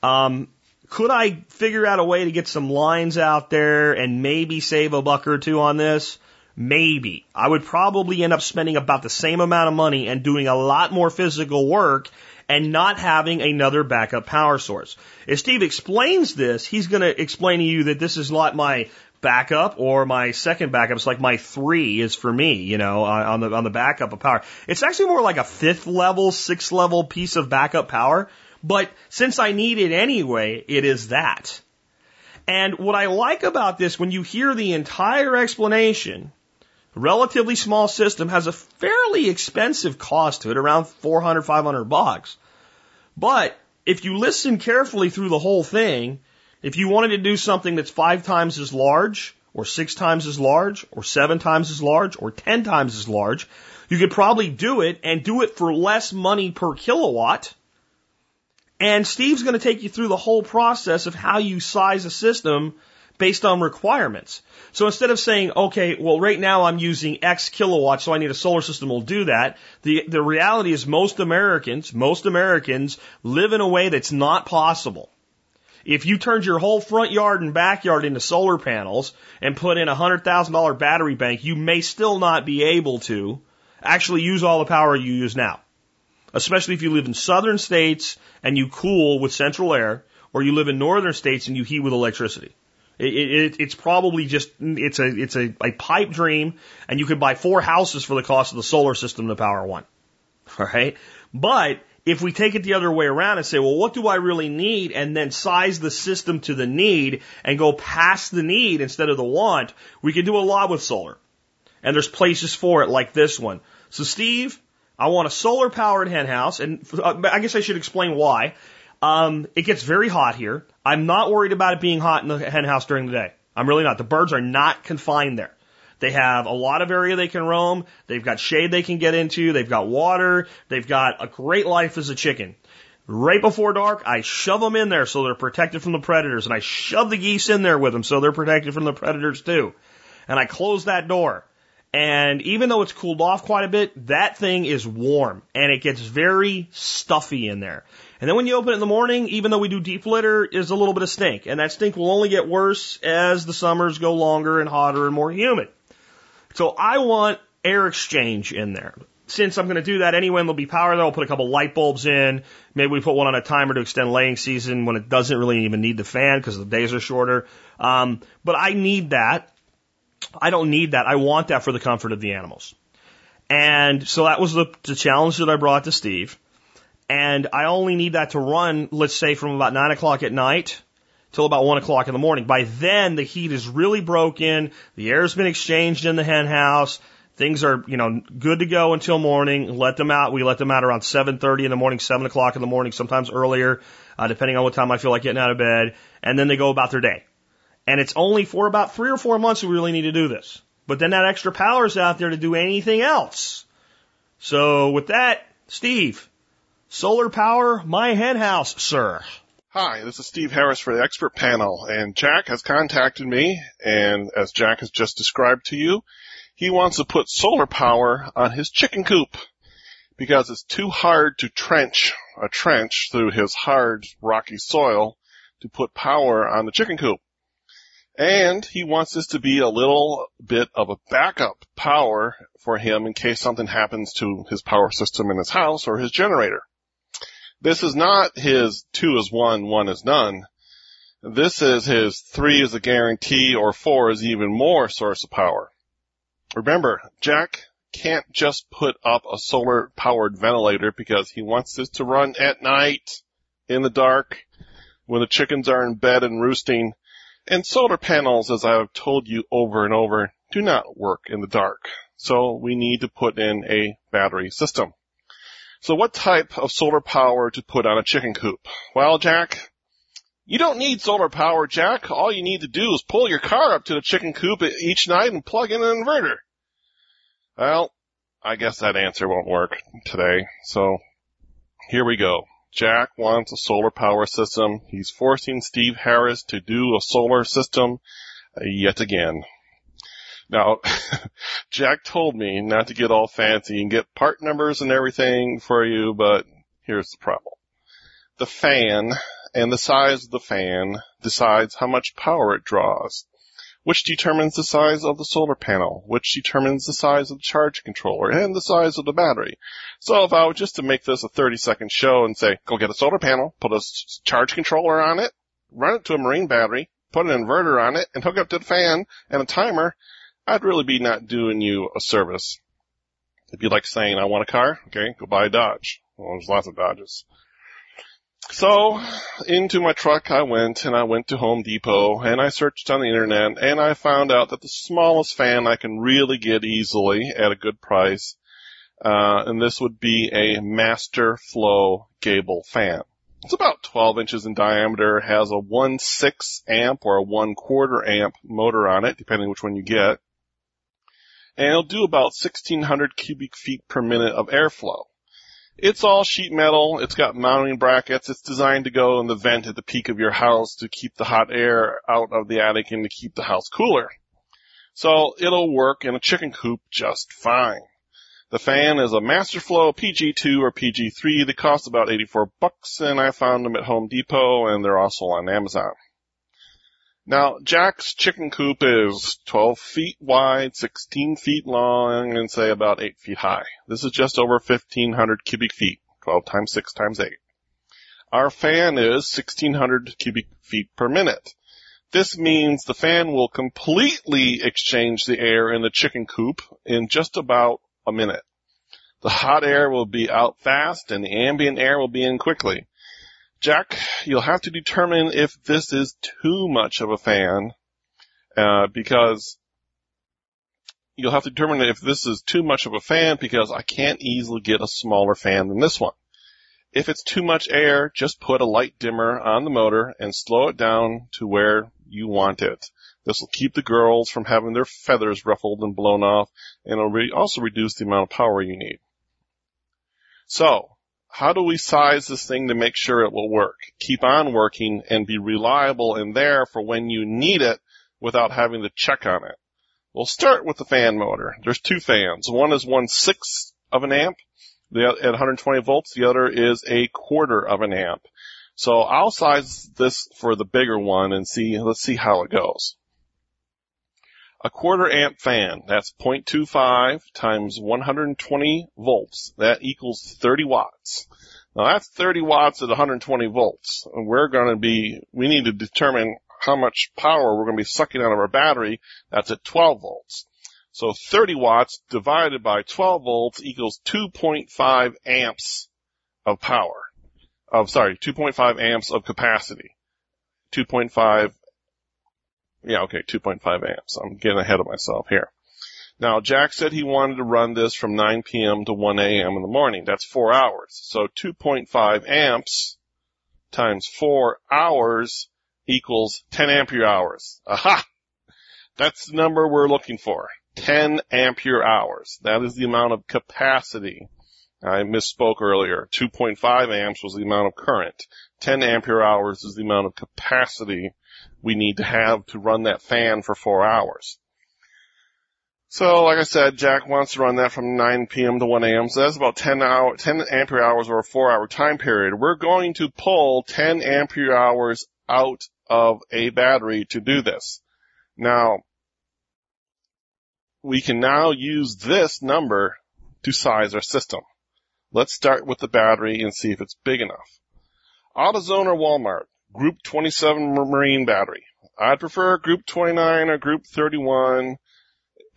Um, could I figure out a way to get some lines out there and maybe save a buck or two on this? Maybe. I would probably end up spending about the same amount of money and doing a lot more physical work and not having another backup power source. If Steve explains this, he's going to explain to you that this is not my backup or my second backup. It's like my three is for me, you know, on the, on the backup of power. It's actually more like a fifth level, sixth level piece of backup power. But since I need it anyway, it is that. And what I like about this, when you hear the entire explanation, relatively small system has a fairly expensive cost to it, around 400, 500 bucks. But if you listen carefully through the whole thing, if you wanted to do something that's five times as large, or six times as large, or seven times as large, or ten times as large, you could probably do it and do it for less money per kilowatt. And Steve's going to take you through the whole process of how you size a system based on requirements. So instead of saying, okay, well, right now I'm using X kilowatts, so I need a solar system will do that. The, the reality is most Americans, most Americans live in a way that's not possible. If you turned your whole front yard and backyard into solar panels and put in a hundred thousand dollar battery bank, you may still not be able to actually use all the power you use now. Especially if you live in southern states and you cool with central air, or you live in northern states and you heat with electricity. It, it, it's probably just it's a it's a, a pipe dream, and you could buy four houses for the cost of the solar system to power one. All right, but if we take it the other way around and say, well, what do I really need, and then size the system to the need and go past the need instead of the want, we can do a lot with solar. And there's places for it like this one. So, Steve, I want a solar powered hen house, and uh, I guess I should explain why. Um, it gets very hot here. I'm not worried about it being hot in the hen house during the day. I'm really not. The birds are not confined there. They have a lot of area they can roam. They've got shade they can get into. They've got water. They've got a great life as a chicken. Right before dark, I shove them in there so they're protected from the predators, and I shove the geese in there with them so they're protected from the predators too. And I close that door. And even though it's cooled off quite a bit, that thing is warm and it gets very stuffy in there. And then when you open it in the morning, even though we do deep litter, is a little bit of stink. And that stink will only get worse as the summers go longer and hotter and more humid. So I want air exchange in there. Since I'm going to do that anyway, and there'll be power there, I'll put a couple light bulbs in. Maybe we put one on a timer to extend laying season when it doesn't really even need the fan because the days are shorter. Um, but I need that. I don't need that. I want that for the comfort of the animals. And so that was the, the challenge that I brought to Steve and I only need that to run, let's say, from about nine o'clock at night till about one o'clock in the morning. By then, the heat is really broken. The air's been exchanged in the hen house. Things are, you know, good to go until morning. Let them out. We let them out around 7.30 in the morning, 7 o'clock in the morning, sometimes earlier, uh, depending on what time I feel like getting out of bed. And then they go about their day. And it's only for about three or four months we really need to do this. But then that extra power is out there to do anything else. So with that, Steve, solar power my hen house, sir. Hi, this is Steve Harris for the expert panel, and Jack has contacted me, and as Jack has just described to you, he wants to put solar power on his chicken coop because it's too hard to trench a trench through his hard, rocky soil to put power on the chicken coop. And he wants this to be a little bit of a backup power for him in case something happens to his power system in his house or his generator. This is not his two is one, one is none. This is his three is a guarantee or four is even more source of power. Remember, Jack can't just put up a solar powered ventilator because he wants this to run at night in the dark when the chickens are in bed and roosting. And solar panels, as I've told you over and over, do not work in the dark. So we need to put in a battery system. So what type of solar power to put on a chicken coop? Well, Jack, you don't need solar power, Jack. All you need to do is pull your car up to the chicken coop each night and plug in an inverter. Well, I guess that answer won't work today. So here we go. Jack wants a solar power system. He's forcing Steve Harris to do a solar system uh, yet again. Now, Jack told me not to get all fancy and get part numbers and everything for you, but here's the problem. The fan and the size of the fan decides how much power it draws, which determines the size of the solar panel, which determines the size of the charge controller and the size of the battery. So if I were just to make this a 30 second show and say, go get a solar panel, put a charge controller on it, run it to a marine battery, put an inverter on it, and hook up to the fan and a timer, I'd really be not doing you a service. It'd be like saying, I want a car. Okay, go buy a Dodge. Well, there's lots of Dodges. So, into my truck I went, and I went to Home Depot, and I searched on the internet, and I found out that the smallest fan I can really get easily at a good price, uh, and this would be a Master Flow Gable fan. It's about 12 inches in diameter, has a 1 6 amp or a 1 quarter amp motor on it, depending which one you get and it'll do about 1600 cubic feet per minute of airflow. It's all sheet metal, it's got mounting brackets, it's designed to go in the vent at the peak of your house to keep the hot air out of the attic and to keep the house cooler. So it'll work in a chicken coop just fine. The fan is a Masterflow PG2 or PG3 that costs about 84 bucks and I found them at Home Depot and they're also on Amazon. Now, Jack's chicken coop is 12 feet wide, 16 feet long, and say about 8 feet high. This is just over 1500 cubic feet, 12 times 6 times 8. Our fan is 1600 cubic feet per minute. This means the fan will completely exchange the air in the chicken coop in just about a minute. The hot air will be out fast and the ambient air will be in quickly. Jack, you'll have to determine if this is too much of a fan, uh, because you'll have to determine if this is too much of a fan because I can't easily get a smaller fan than this one. If it's too much air, just put a light dimmer on the motor and slow it down to where you want it. This will keep the girls from having their feathers ruffled and blown off, and it'll re- also reduce the amount of power you need. So, how do we size this thing to make sure it will work, keep on working, and be reliable and there for when you need it without having to check on it? We'll start with the fan motor. There's two fans. One is one sixth of an amp the, at 120 volts. The other is a quarter of an amp. So I'll size this for the bigger one and see, let's see how it goes. A quarter amp fan, that's 0.25 times 120 volts. That equals 30 watts. Now that's 30 watts at 120 volts. And we're going to be, we need to determine how much power we're going to be sucking out of our battery. That's at 12 volts. So 30 watts divided by 12 volts equals 2.5 amps of power. Of, sorry, 2.5 amps of capacity. 2.5 yeah, okay, 2.5 amps. I'm getting ahead of myself here. Now, Jack said he wanted to run this from 9 p.m. to 1 a.m. in the morning. That's four hours. So 2.5 amps times four hours equals 10 ampere hours. Aha! That's the number we're looking for. 10 ampere hours. That is the amount of capacity. I misspoke earlier. 2.5 amps was the amount of current. 10 ampere hours is the amount of capacity we need to have to run that fan for four hours. So, like I said, Jack wants to run that from 9 p.m. to 1 a.m. So that's about 10 hour, 10 ampere hours or a four hour time period. We're going to pull 10 ampere hours out of a battery to do this. Now, we can now use this number to size our system. Let's start with the battery and see if it's big enough. AutoZone or Walmart, Group 27 Marine battery. I'd prefer Group 29 or Group 31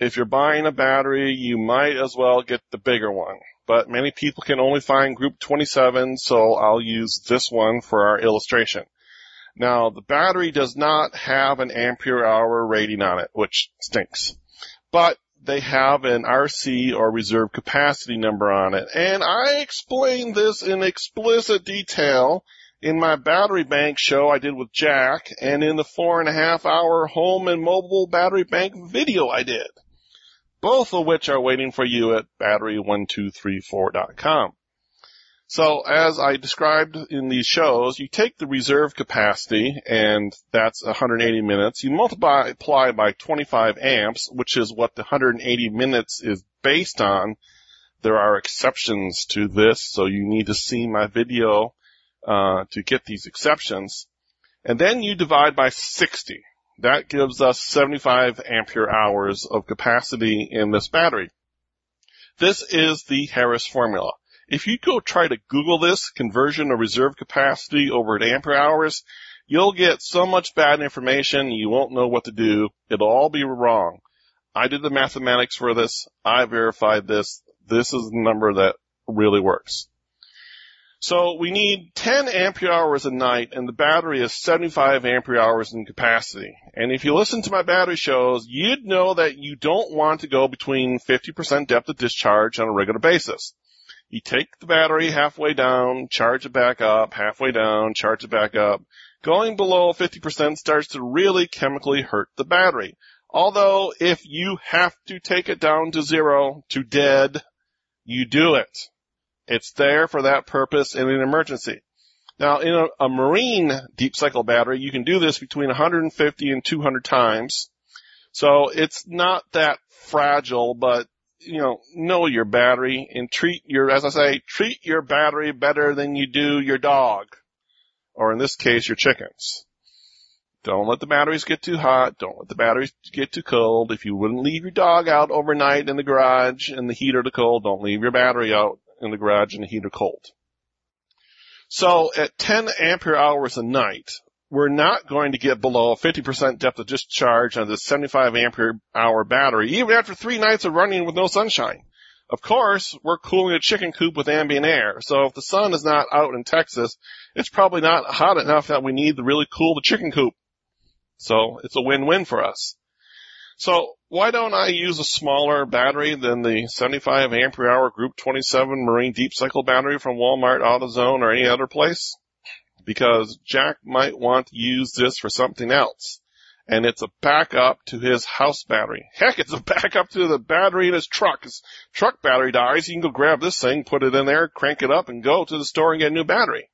if you're buying a battery, you might as well get the bigger one. But many people can only find group 27, so I'll use this one for our illustration. Now, the battery does not have an ampere hour rating on it, which stinks. But they have an RC or reserve capacity number on it. And I explained this in explicit detail in my battery bank show I did with Jack and in the four and a half hour home and mobile battery bank video I did both of which are waiting for you at battery1234.com. So as I described in these shows, you take the reserve capacity and that's 180 minutes. You multiply by 25 amps, which is what the 180 minutes is based on. There are exceptions to this, so you need to see my video uh, to get these exceptions. And then you divide by 60. That gives us 75 ampere hours of capacity in this battery. This is the Harris formula. If you go try to Google this conversion of reserve capacity over to ampere hours, you'll get so much bad information you won't know what to do. It'll all be wrong. I did the mathematics for this. I verified this. This is the number that really works. So we need 10 ampere hours a night and the battery is 75 ampere hours in capacity. And if you listen to my battery shows, you'd know that you don't want to go between 50% depth of discharge on a regular basis. You take the battery halfway down, charge it back up, halfway down, charge it back up. Going below 50% starts to really chemically hurt the battery. Although if you have to take it down to zero, to dead, you do it. It's there for that purpose in an emergency. Now, in a, a, marine deep cycle battery, you can do this between 150 and 200 times. So it's not that fragile, but you know, know your battery and treat your, as I say, treat your battery better than you do your dog. Or in this case, your chickens. Don't let the batteries get too hot. Don't let the batteries get too cold. If you wouldn't leave your dog out overnight in the garage in the heat or the cold, don't leave your battery out in the garage the heat or cold. So at 10 ampere hours a night, we're not going to get below a 50% depth of discharge on this 75 ampere hour battery, even after three nights of running with no sunshine. Of course, we're cooling a chicken coop with ambient air, so if the sun is not out in Texas, it's probably not hot enough that we need to really cool the chicken coop. So it's a win-win for us. So why don't I use a smaller battery than the 75 ampere hour Group 27 Marine Deep Cycle battery from Walmart, AutoZone, or any other place? Because Jack might want to use this for something else. And it's a backup to his house battery. Heck, it's a backup to the battery in his truck. His truck battery dies, you can go grab this thing, put it in there, crank it up, and go to the store and get a new battery.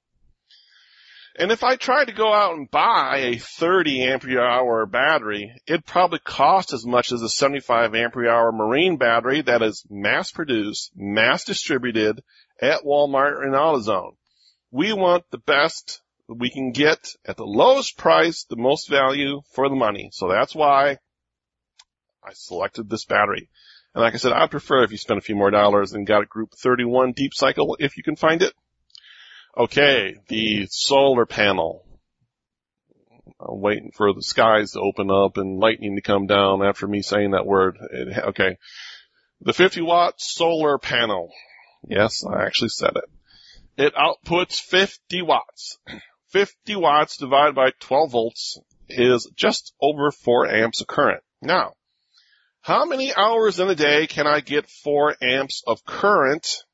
And if I tried to go out and buy a 30 ampere hour battery, it'd probably cost as much as a 75 ampere hour marine battery that is mass produced, mass distributed at Walmart and AutoZone. We want the best that we can get at the lowest price, the most value for the money. So that's why I selected this battery. And like I said, I'd prefer if you spend a few more dollars and got a group 31 deep cycle if you can find it. Okay, the solar panel. I'm waiting for the skies to open up and lightning to come down after me saying that word. It, okay. The 50 watt solar panel. Yes, I actually said it. It outputs 50 watts. 50 watts divided by 12 volts is just over 4 amps of current. Now, how many hours in a day can I get 4 amps of current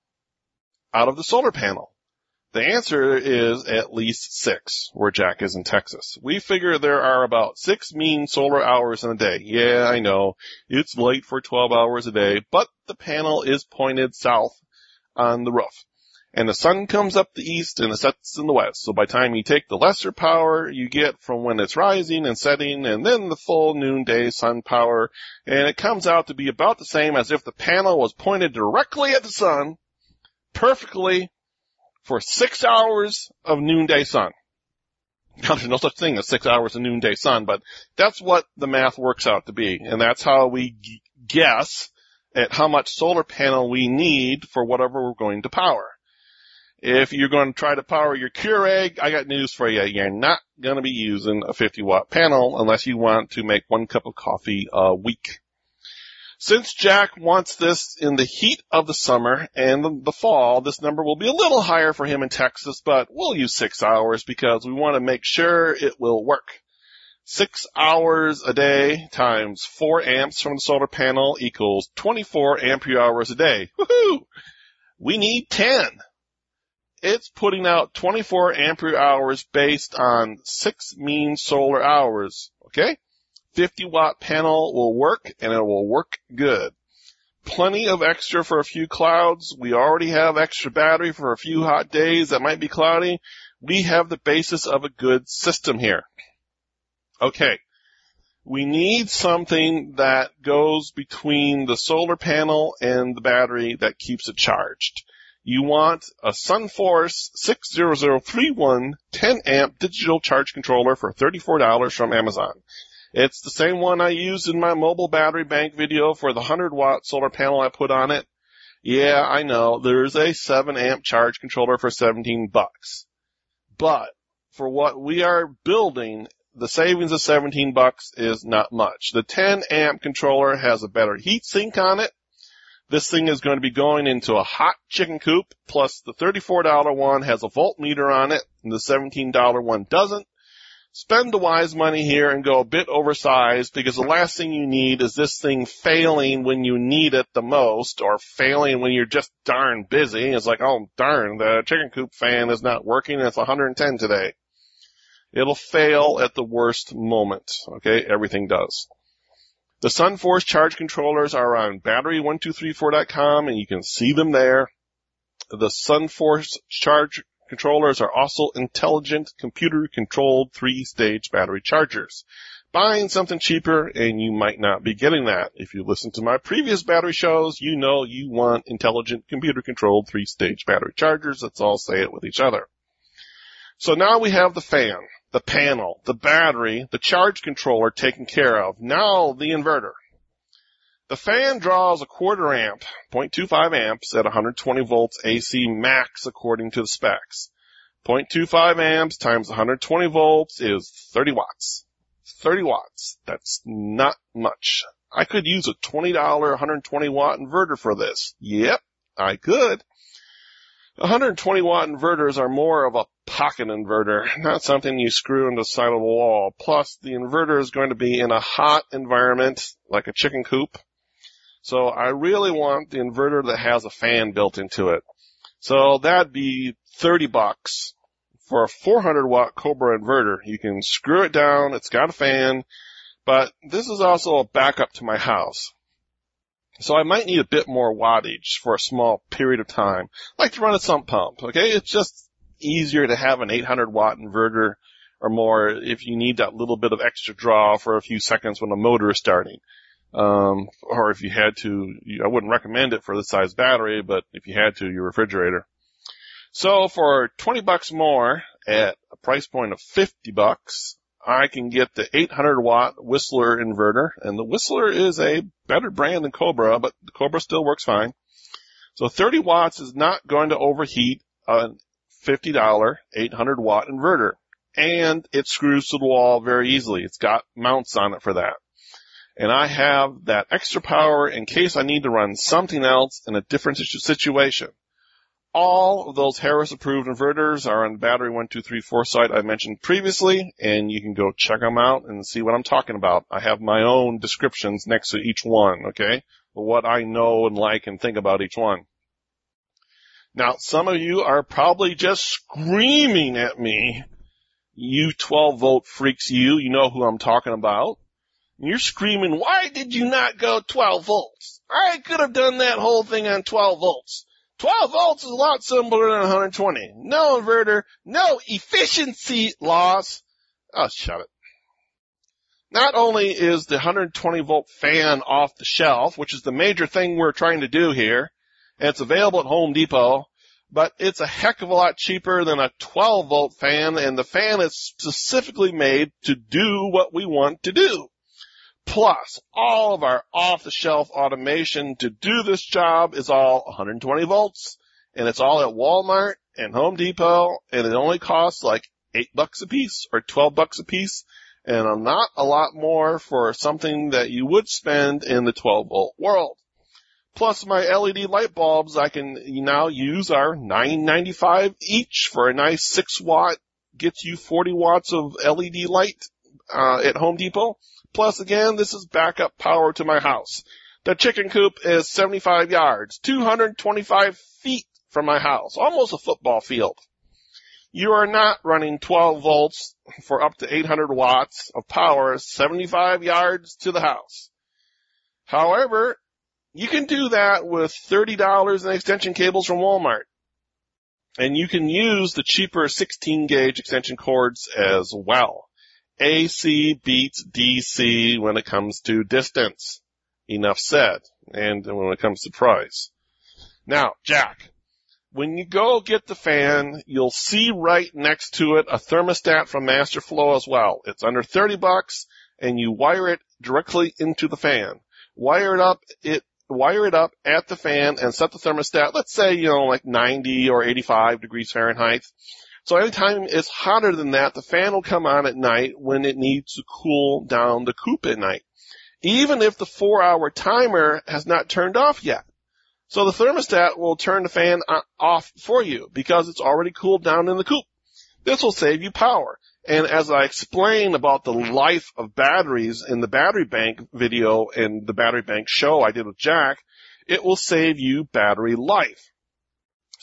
out of the solar panel? The answer is at least six, where Jack is in Texas. We figure there are about six mean solar hours in a day. Yeah, I know. It's late for 12 hours a day, but the panel is pointed south on the roof. And the sun comes up the east and it sets in the west. So by the time you take the lesser power you get from when it's rising and setting and then the full noonday sun power, and it comes out to be about the same as if the panel was pointed directly at the sun, perfectly for six hours of noonday sun. Now, there's no such thing as six hours of noonday sun, but that's what the math works out to be. And that's how we g- guess at how much solar panel we need for whatever we're going to power. If you're going to try to power your Keurig, I got news for you. You're not going to be using a 50 watt panel unless you want to make one cup of coffee a week. Since Jack wants this in the heat of the summer and the, fall, this number will be a little higher for him in Texas, but we'll use six hours because we want to make sure it will work. Six hours a day times four amps from the solar panel equals 24 ampere hours a day. Woohoo! We need 10. It's putting out 24 ampere hours based on six mean solar hours. Okay? 50 watt panel will work and it will work good. Plenty of extra for a few clouds. We already have extra battery for a few hot days that might be cloudy. We have the basis of a good system here. Okay. We need something that goes between the solar panel and the battery that keeps it charged. You want a SunForce 60031 10 amp digital charge controller for $34 from Amazon. It's the same one I used in my mobile battery bank video for the 100 watt solar panel I put on it. Yeah, I know. There's a 7 amp charge controller for 17 bucks. But for what we are building, the savings of 17 bucks is not much. The 10 amp controller has a better heat sink on it. This thing is going to be going into a hot chicken coop, plus the $34 one has a voltmeter on it, and the $17 one doesn't spend the wise money here and go a bit oversized because the last thing you need is this thing failing when you need it the most or failing when you're just darn busy. It's like, oh darn, the chicken coop fan is not working. It's 110 today. It'll fail at the worst moment. Okay. Everything does. The SunForce charge controllers are on battery1234.com and you can see them there. The SunForce charge controllers are also intelligent computer controlled three stage battery chargers. Buying something cheaper and you might not be getting that. If you listen to my previous battery shows, you know you want intelligent computer controlled three stage battery chargers. Let's all say it with each other. So now we have the fan, the panel, the battery, the charge controller taken care of. Now the inverter. The fan draws a quarter amp, 0.25 amps at 120 volts AC max according to the specs. 0.25 amps times 120 volts is 30 watts. 30 watts. That's not much. I could use a $20 120 watt inverter for this. Yep, I could. 120 watt inverters are more of a pocket inverter, not something you screw into the side of the wall. Plus, the inverter is going to be in a hot environment, like a chicken coop, so I really want the inverter that has a fan built into it. So that'd be 30 bucks for a 400 watt Cobra inverter. You can screw it down. It's got a fan, but this is also a backup to my house. So I might need a bit more wattage for a small period of time, like to run a sump pump. Okay. It's just easier to have an 800 watt inverter or more if you need that little bit of extra draw for a few seconds when the motor is starting. Um, or if you had to, I wouldn't recommend it for this size battery, but if you had to, your refrigerator. So for 20 bucks more at a price point of 50 bucks, I can get the 800 watt Whistler inverter, and the Whistler is a better brand than Cobra, but the Cobra still works fine. So 30 watts is not going to overheat a $50 800 watt inverter, and it screws to the wall very easily. It's got mounts on it for that and I have that extra power in case I need to run something else in a different situation. All of those Harris approved inverters are on battery 1234 site I mentioned previously, and you can go check them out and see what I'm talking about. I have my own descriptions next to each one, okay? What I know and like and think about each one. Now, some of you are probably just screaming at me. You 12 volt freaks, you, you know who I'm talking about. You're screaming, why did you not go 12 volts? I could have done that whole thing on 12 volts. 12 volts is a lot simpler than 120. No inverter, no efficiency loss. Oh, shut it. Not only is the 120 volt fan off the shelf, which is the major thing we're trying to do here, and it's available at Home Depot, but it's a heck of a lot cheaper than a 12 volt fan, and the fan is specifically made to do what we want to do. Plus, all of our off the shelf automation to do this job is all 120 volts, and it's all at Walmart and Home Depot, and it only costs like 8 bucks a piece or 12 bucks a piece and not a lot more for something that you would spend in the 12 volt world. Plus my LED light bulbs I can now use are 9.95 each for a nice 6 watt, gets you 40 watts of LED light uh, at Home Depot. Plus again, this is backup power to my house. The chicken coop is 75 yards, 225 feet from my house, almost a football field you are not running 12 volts for up to 800 watts of power 75 yards to the house. However, you can do that with $30 in extension cables from Walmart. And you can use the cheaper 16 gauge extension cords as well. AC beats DC when it comes to distance. Enough said. And when it comes to price. Now, Jack, when you go get the fan, you'll see right next to it a thermostat from Masterflow as well. It's under 30 bucks and you wire it directly into the fan. Wire it up, it, wire it up at the fan and set the thermostat, let's say, you know, like 90 or 85 degrees Fahrenheit. So anytime it's hotter than that, the fan will come on at night when it needs to cool down the coop at night. Even if the four hour timer has not turned off yet. So the thermostat will turn the fan off for you because it's already cooled down in the coop. This will save you power. And as I explain about the life of batteries in the battery bank video and the battery bank show I did with Jack, it will save you battery life.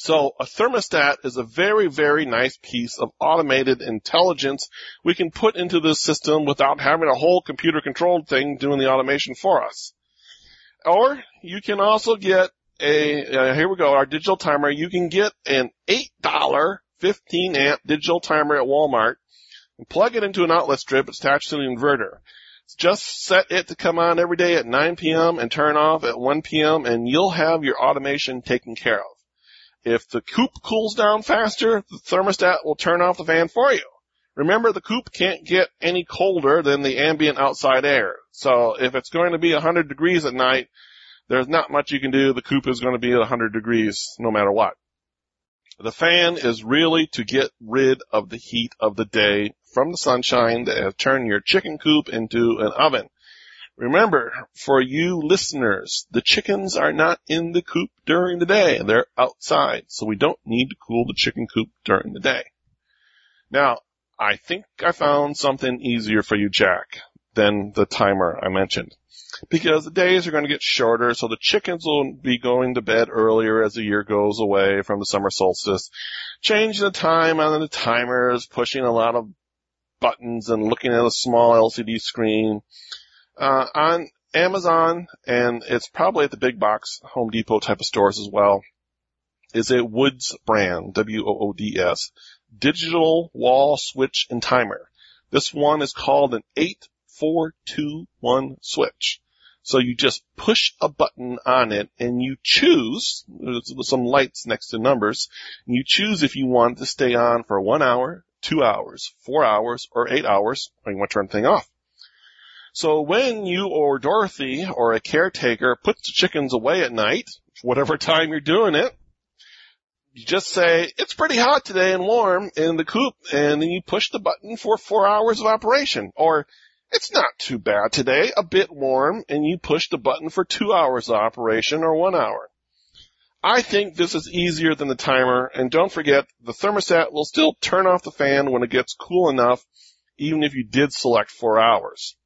So a thermostat is a very, very nice piece of automated intelligence we can put into this system without having a whole computer controlled thing doing the automation for us. Or you can also get a, uh, here we go, our digital timer. You can get an $8 15 amp digital timer at Walmart and plug it into an outlet strip. It's attached to the inverter. Just set it to come on every day at 9 p.m. and turn off at 1 p.m. and you'll have your automation taken care of. If the coop cools down faster, the thermostat will turn off the fan for you. Remember, the coop can't get any colder than the ambient outside air. So if it's going to be 100 degrees at night, there's not much you can do. The coop is going to be at 100 degrees no matter what. The fan is really to get rid of the heat of the day from the sunshine that has turned your chicken coop into an oven. Remember, for you listeners, the chickens are not in the coop during the day. They're outside, so we don't need to cool the chicken coop during the day. Now, I think I found something easier for you, Jack, than the timer I mentioned because the days are going to get shorter, so the chickens will be going to bed earlier as the year goes away from the summer solstice. Changing the time on the timers, pushing a lot of buttons and looking at a small LCD screen. Uh, on Amazon, and it's probably at the big box Home Depot type of stores as well, is a Woods brand, W-O-O-D-S, digital wall switch and timer. This one is called an 8421 switch. So you just push a button on it and you choose, with some lights next to numbers, and you choose if you want to stay on for one hour, two hours, four hours, or eight hours, or you want to turn the thing off. So when you or Dorothy or a caretaker puts the chickens away at night, whatever time you're doing it, you just say, it's pretty hot today and warm in the coop, and then you push the button for four hours of operation. Or it's not too bad today, a bit warm, and you push the button for two hours of operation or one hour. I think this is easier than the timer, and don't forget, the thermostat will still turn off the fan when it gets cool enough, even if you did select four hours.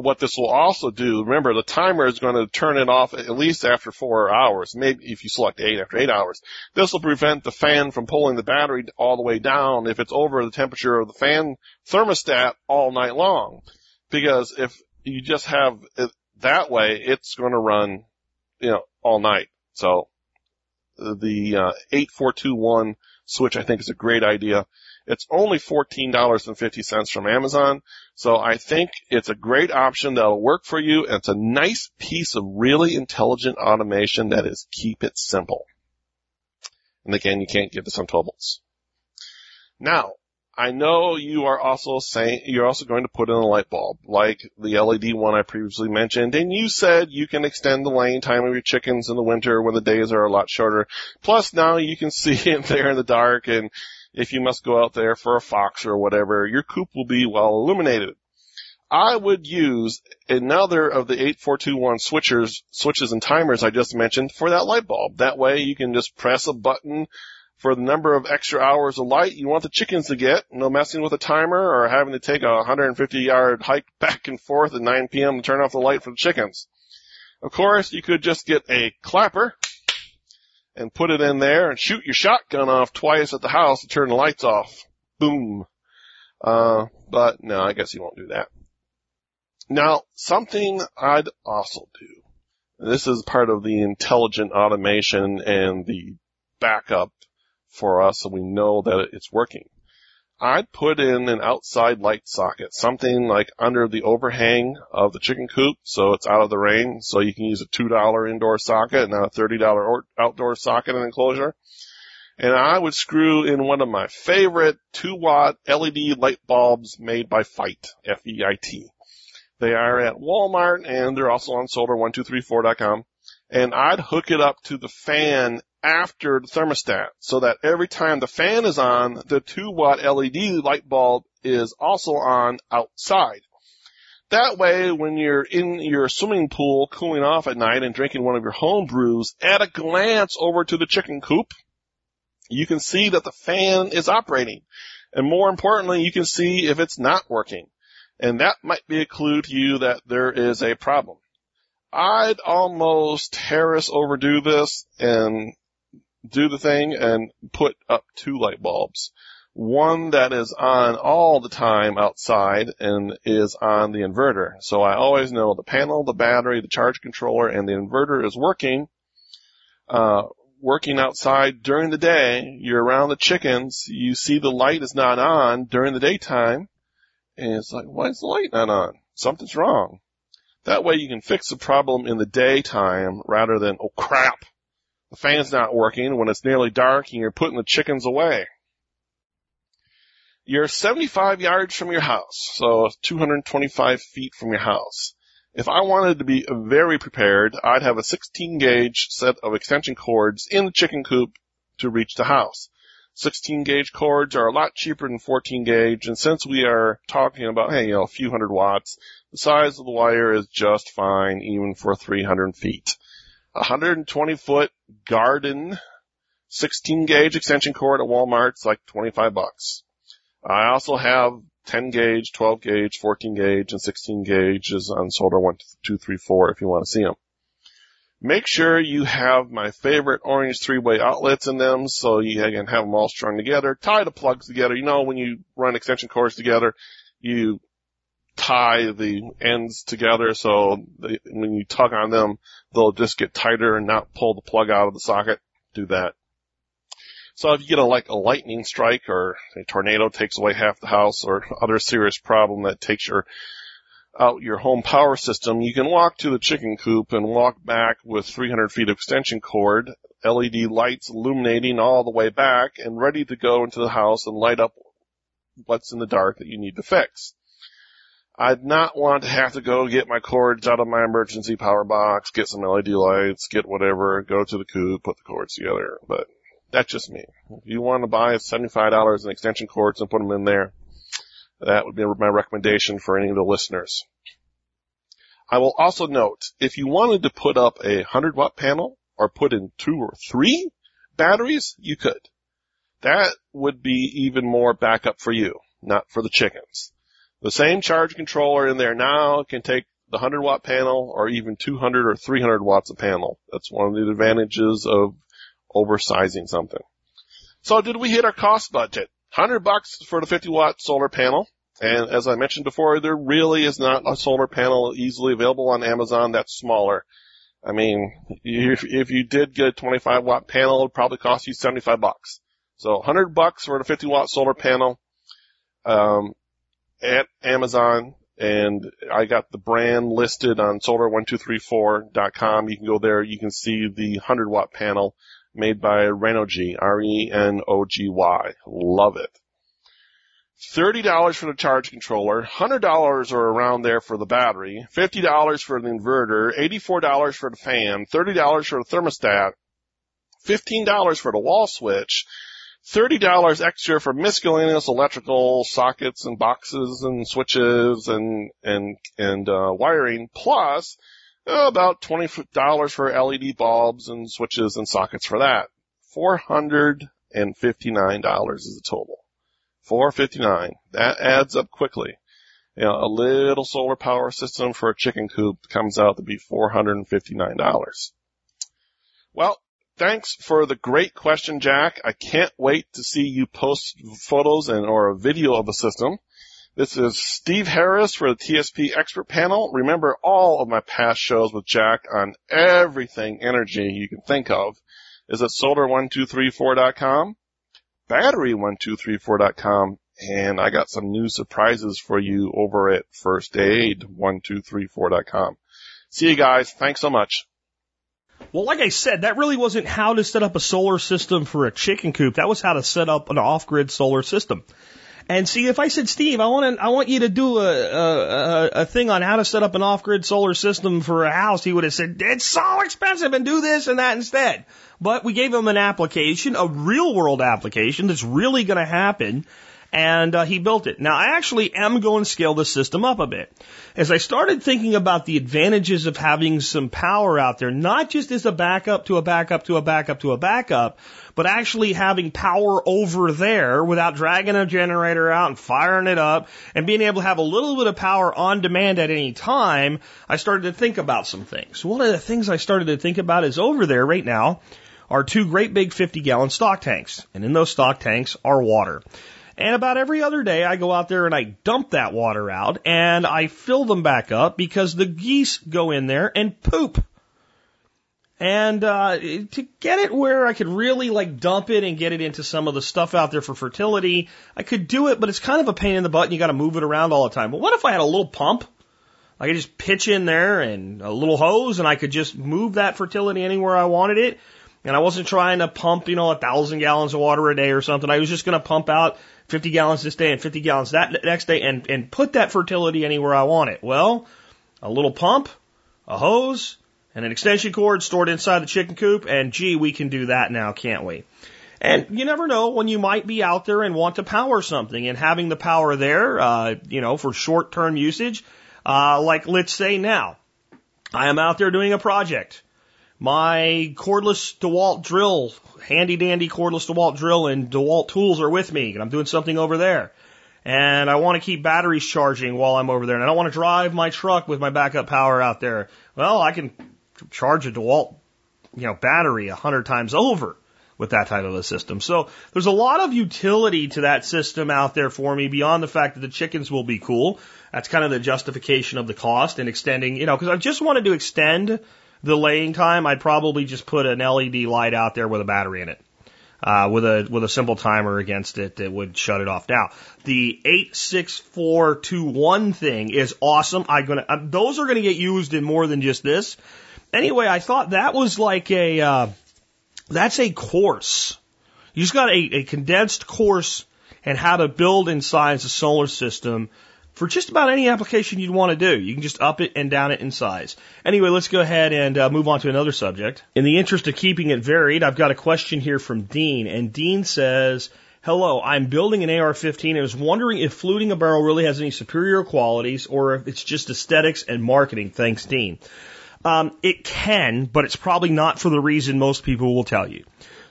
What this will also do, remember the timer is going to turn it off at least after four hours, maybe if you select eight after eight hours. This will prevent the fan from pulling the battery all the way down if it's over the temperature of the fan thermostat all night long. Because if you just have it that way, it's going to run, you know, all night. So the uh, 8421 switch I think is a great idea. It's only $14.50 from Amazon. So I think it's a great option that'll work for you. It's a nice piece of really intelligent automation that is keep it simple. And again, you can't get this on 12 volts. Now, I know you are also saying, you're also going to put in a light bulb, like the LED one I previously mentioned, and you said you can extend the laying time of your chickens in the winter when the days are a lot shorter. Plus now you can see in there in the dark and if you must go out there for a fox or whatever, your coop will be well illuminated. I would use another of the 8421 switchers, switches and timers I just mentioned for that light bulb. That way you can just press a button for the number of extra hours of light you want the chickens to get, no messing with a timer or having to take a 150 yard hike back and forth at 9 p.m. to turn off the light for the chickens. Of course, you could just get a clapper and put it in there and shoot your shotgun off twice at the house to turn the lights off. Boom. Uh, but no, I guess you won't do that. Now, something I'd also do. This is part of the intelligent automation and the backup for us so we know that it's working. I'd put in an outside light socket, something like under the overhang of the chicken coop so it's out of the rain so you can use a $2 indoor socket, not a $30 outdoor socket and enclosure. And I would screw in one of my favorite 2 watt LED light bulbs made by Feit, F-E-I-T. They are at Walmart and they're also on solar1234.com. And I'd hook it up to the fan after the thermostat so that every time the fan is on, the 2 watt LED light bulb is also on outside. That way, when you're in your swimming pool cooling off at night and drinking one of your home brews, at a glance over to the chicken coop, you can see that the fan is operating. And more importantly, you can see if it's not working. And that might be a clue to you that there is a problem. I'd almost Harris overdo this and do the thing and put up two light bulbs. One that is on all the time outside and is on the inverter. So I always know the panel, the battery, the charge controller, and the inverter is working. Uh, working outside during the day, you're around the chickens, you see the light is not on during the daytime, and it's like, why is the light not on? Something's wrong. That way you can fix the problem in the daytime rather than, oh crap, the fan's not working when it's nearly dark and you're putting the chickens away. You're 75 yards from your house, so 225 feet from your house. If I wanted to be very prepared, I'd have a 16 gauge set of extension cords in the chicken coop to reach the house. 16 gauge cords are a lot cheaper than 14 gauge, and since we are talking about, hey, you know, a few hundred watts, the size of the wire is just fine even for 300 feet. 120 foot garden 16 gauge extension cord at Walmart's like 25 bucks. I also have 10 gauge, 12 gauge, 14 gauge, and 16 gauges on Solar 1234 if you want to see them. Make sure you have my favorite orange three-way outlets in them so you can have them all strung together. Tie the plugs together. You know when you run extension cords together, you tie the ends together so they, when you tug on them, they'll just get tighter and not pull the plug out of the socket. Do that. So if you get a like a lightning strike or a tornado takes away half the house or other serious problem that takes your out your home power system, you can walk to the chicken coop and walk back with 300 feet of extension cord, LED lights illuminating all the way back and ready to go into the house and light up what's in the dark that you need to fix. I'd not want to have to go get my cords out of my emergency power box, get some LED lights, get whatever, go to the coop, put the cords together. But that's just me. If you want to buy $75 in extension cords and put them in there, that would be my recommendation for any of the listeners. I will also note, if you wanted to put up a 100 watt panel or put in two or three batteries, you could. That would be even more backup for you, not for the chickens. The same charge controller in there now can take the 100 watt panel or even 200 or 300 watts of panel. That's one of the advantages of oversizing something. So did we hit our cost budget? 100 bucks for the 50 watt solar panel. And as I mentioned before, there really is not a solar panel easily available on Amazon that's smaller. I mean, if, if you did get a 25 watt panel, it would probably cost you 75 bucks. So 100 bucks for the 50 watt solar panel, um, at Amazon. And I got the brand listed on solar1234.com. You can go there. You can see the 100 watt panel made by Renogy, R-E-N-O-G-Y. Love it. $30 for the charge controller, $100 or around there for the battery, $50 for the inverter, $84 for the fan, $30 for the thermostat, $15 for the wall switch, $30 extra for miscellaneous electrical sockets and boxes and switches and, and, and, uh, wiring, plus uh, about $20 for LED bulbs and switches and sockets for that. $459 is the total. 459. That adds up quickly. You know, a little solar power system for a chicken coop comes out to be $459. Well, thanks for the great question, Jack. I can't wait to see you post photos and or a video of the system. This is Steve Harris for the TSP expert panel. Remember all of my past shows with Jack on everything energy you can think of is at solar1234.com battery1234.com and I got some new surprises for you over at firstaid1234.com. See you guys. Thanks so much. Well, like I said, that really wasn't how to set up a solar system for a chicken coop. That was how to set up an off-grid solar system. And see, if I said, Steve, I want to, I want you to do a, a, a thing on how to set up an off-grid solar system for a house, he would have said, it's so expensive and do this and that instead. But we gave him an application, a real world application that's really going to happen. And uh, he built it. Now, I actually am going to scale the system up a bit. As I started thinking about the advantages of having some power out there, not just as a backup to a backup to a backup to a backup, but actually having power over there without dragging a generator out and firing it up and being able to have a little bit of power on demand at any time, I started to think about some things. One of the things I started to think about is over there right now, are two great big 50 gallon stock tanks. And in those stock tanks are water. And about every other day, I go out there and I dump that water out and I fill them back up because the geese go in there and poop. And uh, to get it where I could really like dump it and get it into some of the stuff out there for fertility, I could do it, but it's kind of a pain in the butt and you got to move it around all the time. But what if I had a little pump? I could just pitch in there and a little hose and I could just move that fertility anywhere I wanted it and I wasn't trying to pump, you know, a thousand gallons of water a day or something. I was just going to pump out 50 gallons this day and 50 gallons that next day and, and put that fertility anywhere I want it. Well, a little pump, a hose, and an extension cord stored inside the chicken coop. And gee, we can do that now, can't we? And you never know when you might be out there and want to power something and having the power there, uh, you know, for short term usage. Uh, like let's say now, I am out there doing a project my cordless DeWalt drill, handy dandy cordless DeWalt drill and DeWalt tools are with me and I'm doing something over there. And I want to keep batteries charging while I'm over there and I don't want to drive my truck with my backup power out there. Well, I can charge a DeWalt, you know, battery a hundred times over with that type of a system. So there's a lot of utility to that system out there for me beyond the fact that the chickens will be cool. That's kind of the justification of the cost and extending, you know, because I just wanted to extend the laying time, I'd probably just put an LED light out there with a battery in it. Uh, with a with a simple timer against it that would shut it off. Now, the eight six four two one thing is awesome. I'm gonna uh, those are gonna get used in more than just this. Anyway, I thought that was like a uh, that's a course. You just got a, a condensed course and how to build and size a solar system for just about any application you'd want to do. You can just up it and down it in size. Anyway, let's go ahead and uh, move on to another subject. In the interest of keeping it varied, I've got a question here from Dean, and Dean says, Hello, I'm building an AR-15 and was wondering if fluting a barrel really has any superior qualities or if it's just aesthetics and marketing. Thanks, Dean. Um, it can, but it's probably not for the reason most people will tell you.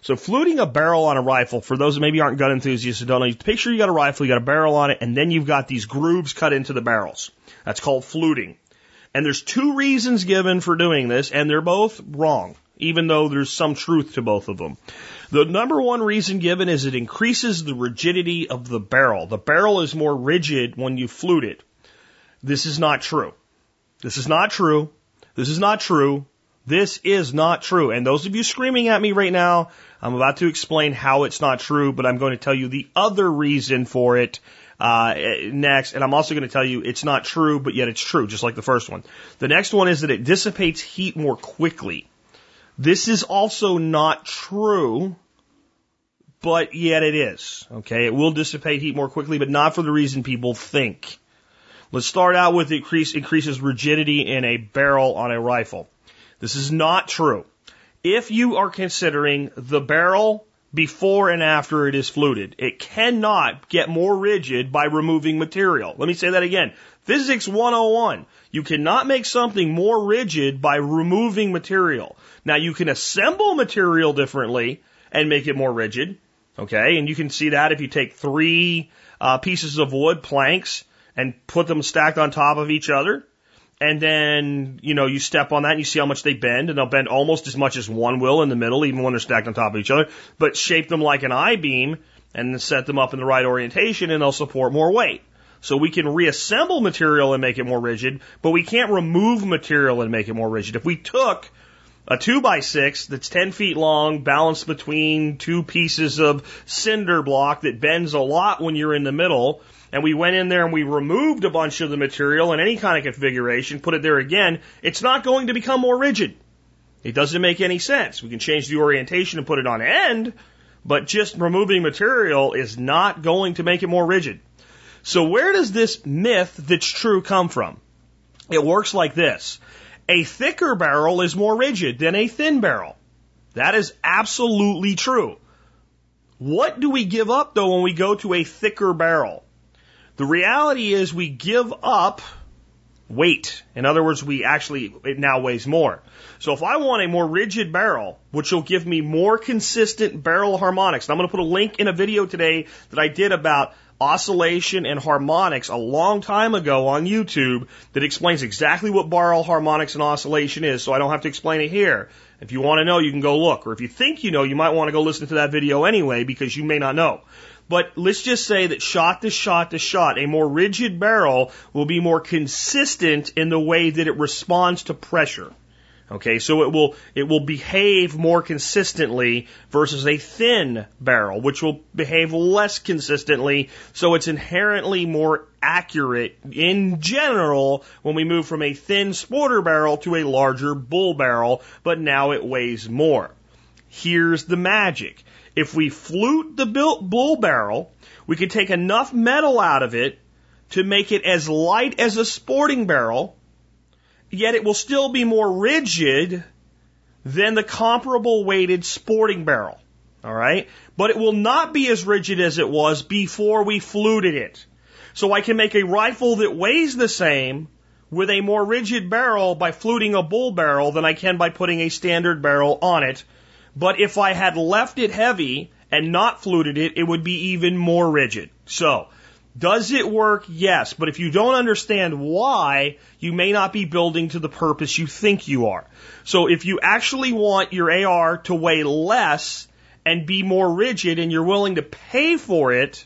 So fluting a barrel on a rifle, for those that maybe aren't gun enthusiasts and don't know, picture you got a rifle, you got a barrel on it, and then you've got these grooves cut into the barrels. That's called fluting. And there's two reasons given for doing this, and they're both wrong, even though there's some truth to both of them. The number one reason given is it increases the rigidity of the barrel. The barrel is more rigid when you flute it. This is not true. This is not true. This is not true. This is not true. And those of you screaming at me right now, I'm about to explain how it's not true, but I'm going to tell you the other reason for it uh, next. And I'm also going to tell you it's not true, but yet it's true, just like the first one. The next one is that it dissipates heat more quickly. This is also not true, but yet it is. Okay, it will dissipate heat more quickly, but not for the reason people think. Let's start out with increase increases rigidity in a barrel on a rifle. This is not true. If you are considering the barrel before and after it is fluted, it cannot get more rigid by removing material. Let me say that again. Physics 101. You cannot make something more rigid by removing material. Now you can assemble material differently and make it more rigid. Okay. And you can see that if you take three uh, pieces of wood, planks, and put them stacked on top of each other. And then, you know, you step on that and you see how much they bend, and they'll bend almost as much as one will in the middle, even when they're stacked on top of each other, but shape them like an I beam and then set them up in the right orientation and they'll support more weight. So we can reassemble material and make it more rigid, but we can't remove material and make it more rigid. If we took a two by six that's 10 feet long, balanced between two pieces of cinder block that bends a lot when you're in the middle, and we went in there and we removed a bunch of the material in any kind of configuration, put it there again, it's not going to become more rigid. It doesn't make any sense. We can change the orientation and put it on end, but just removing material is not going to make it more rigid. So where does this myth that's true come from? It works like this. A thicker barrel is more rigid than a thin barrel. That is absolutely true. What do we give up though when we go to a thicker barrel? The reality is we give up weight. In other words, we actually, it now weighs more. So if I want a more rigid barrel, which will give me more consistent barrel harmonics, and I'm going to put a link in a video today that I did about oscillation and harmonics a long time ago on YouTube that explains exactly what barrel harmonics and oscillation is, so I don't have to explain it here. If you want to know, you can go look. Or if you think you know, you might want to go listen to that video anyway because you may not know. But let's just say that shot to shot to shot, a more rigid barrel will be more consistent in the way that it responds to pressure. Okay, so it will it will behave more consistently versus a thin barrel, which will behave less consistently. So it's inherently more accurate in general when we move from a thin sporter barrel to a larger bull barrel, but now it weighs more. Here's the magic. If we flute the bull barrel, we can take enough metal out of it to make it as light as a sporting barrel, yet it will still be more rigid than the comparable weighted sporting barrel. All right? But it will not be as rigid as it was before we fluted it. So I can make a rifle that weighs the same with a more rigid barrel by fluting a bull barrel than I can by putting a standard barrel on it but if I had left it heavy and not fluted it, it would be even more rigid. So, does it work? Yes. But if you don't understand why, you may not be building to the purpose you think you are. So if you actually want your AR to weigh less and be more rigid and you're willing to pay for it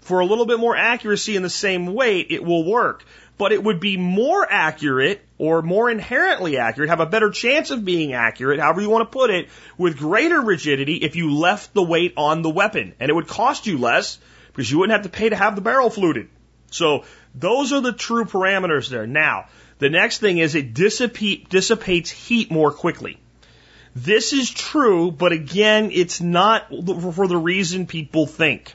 for a little bit more accuracy in the same weight, it will work but it would be more accurate or more inherently accurate, have a better chance of being accurate, however you want to put it, with greater rigidity if you left the weight on the weapon. And it would cost you less because you wouldn't have to pay to have the barrel fluted. So those are the true parameters there. Now, the next thing is it dissipate, dissipates heat more quickly. This is true, but again, it's not for the reason people think.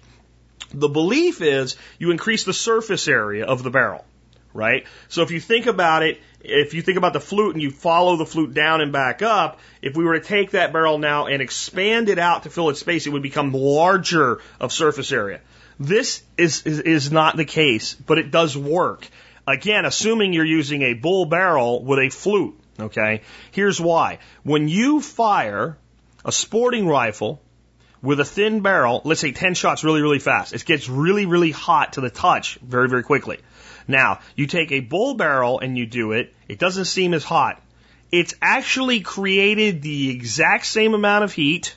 The belief is you increase the surface area of the barrel right? So if you think about it, if you think about the flute and you follow the flute down and back up, if we were to take that barrel now and expand it out to fill its space, it would become larger of surface area. This is, is, is not the case, but it does work. Again, assuming you're using a bull barrel with a flute, okay? Here's why. When you fire a sporting rifle with a thin barrel, let's say 10 shots really, really fast. It gets really, really hot to the touch very, very quickly. Now, you take a bull barrel and you do it, it doesn't seem as hot. It's actually created the exact same amount of heat.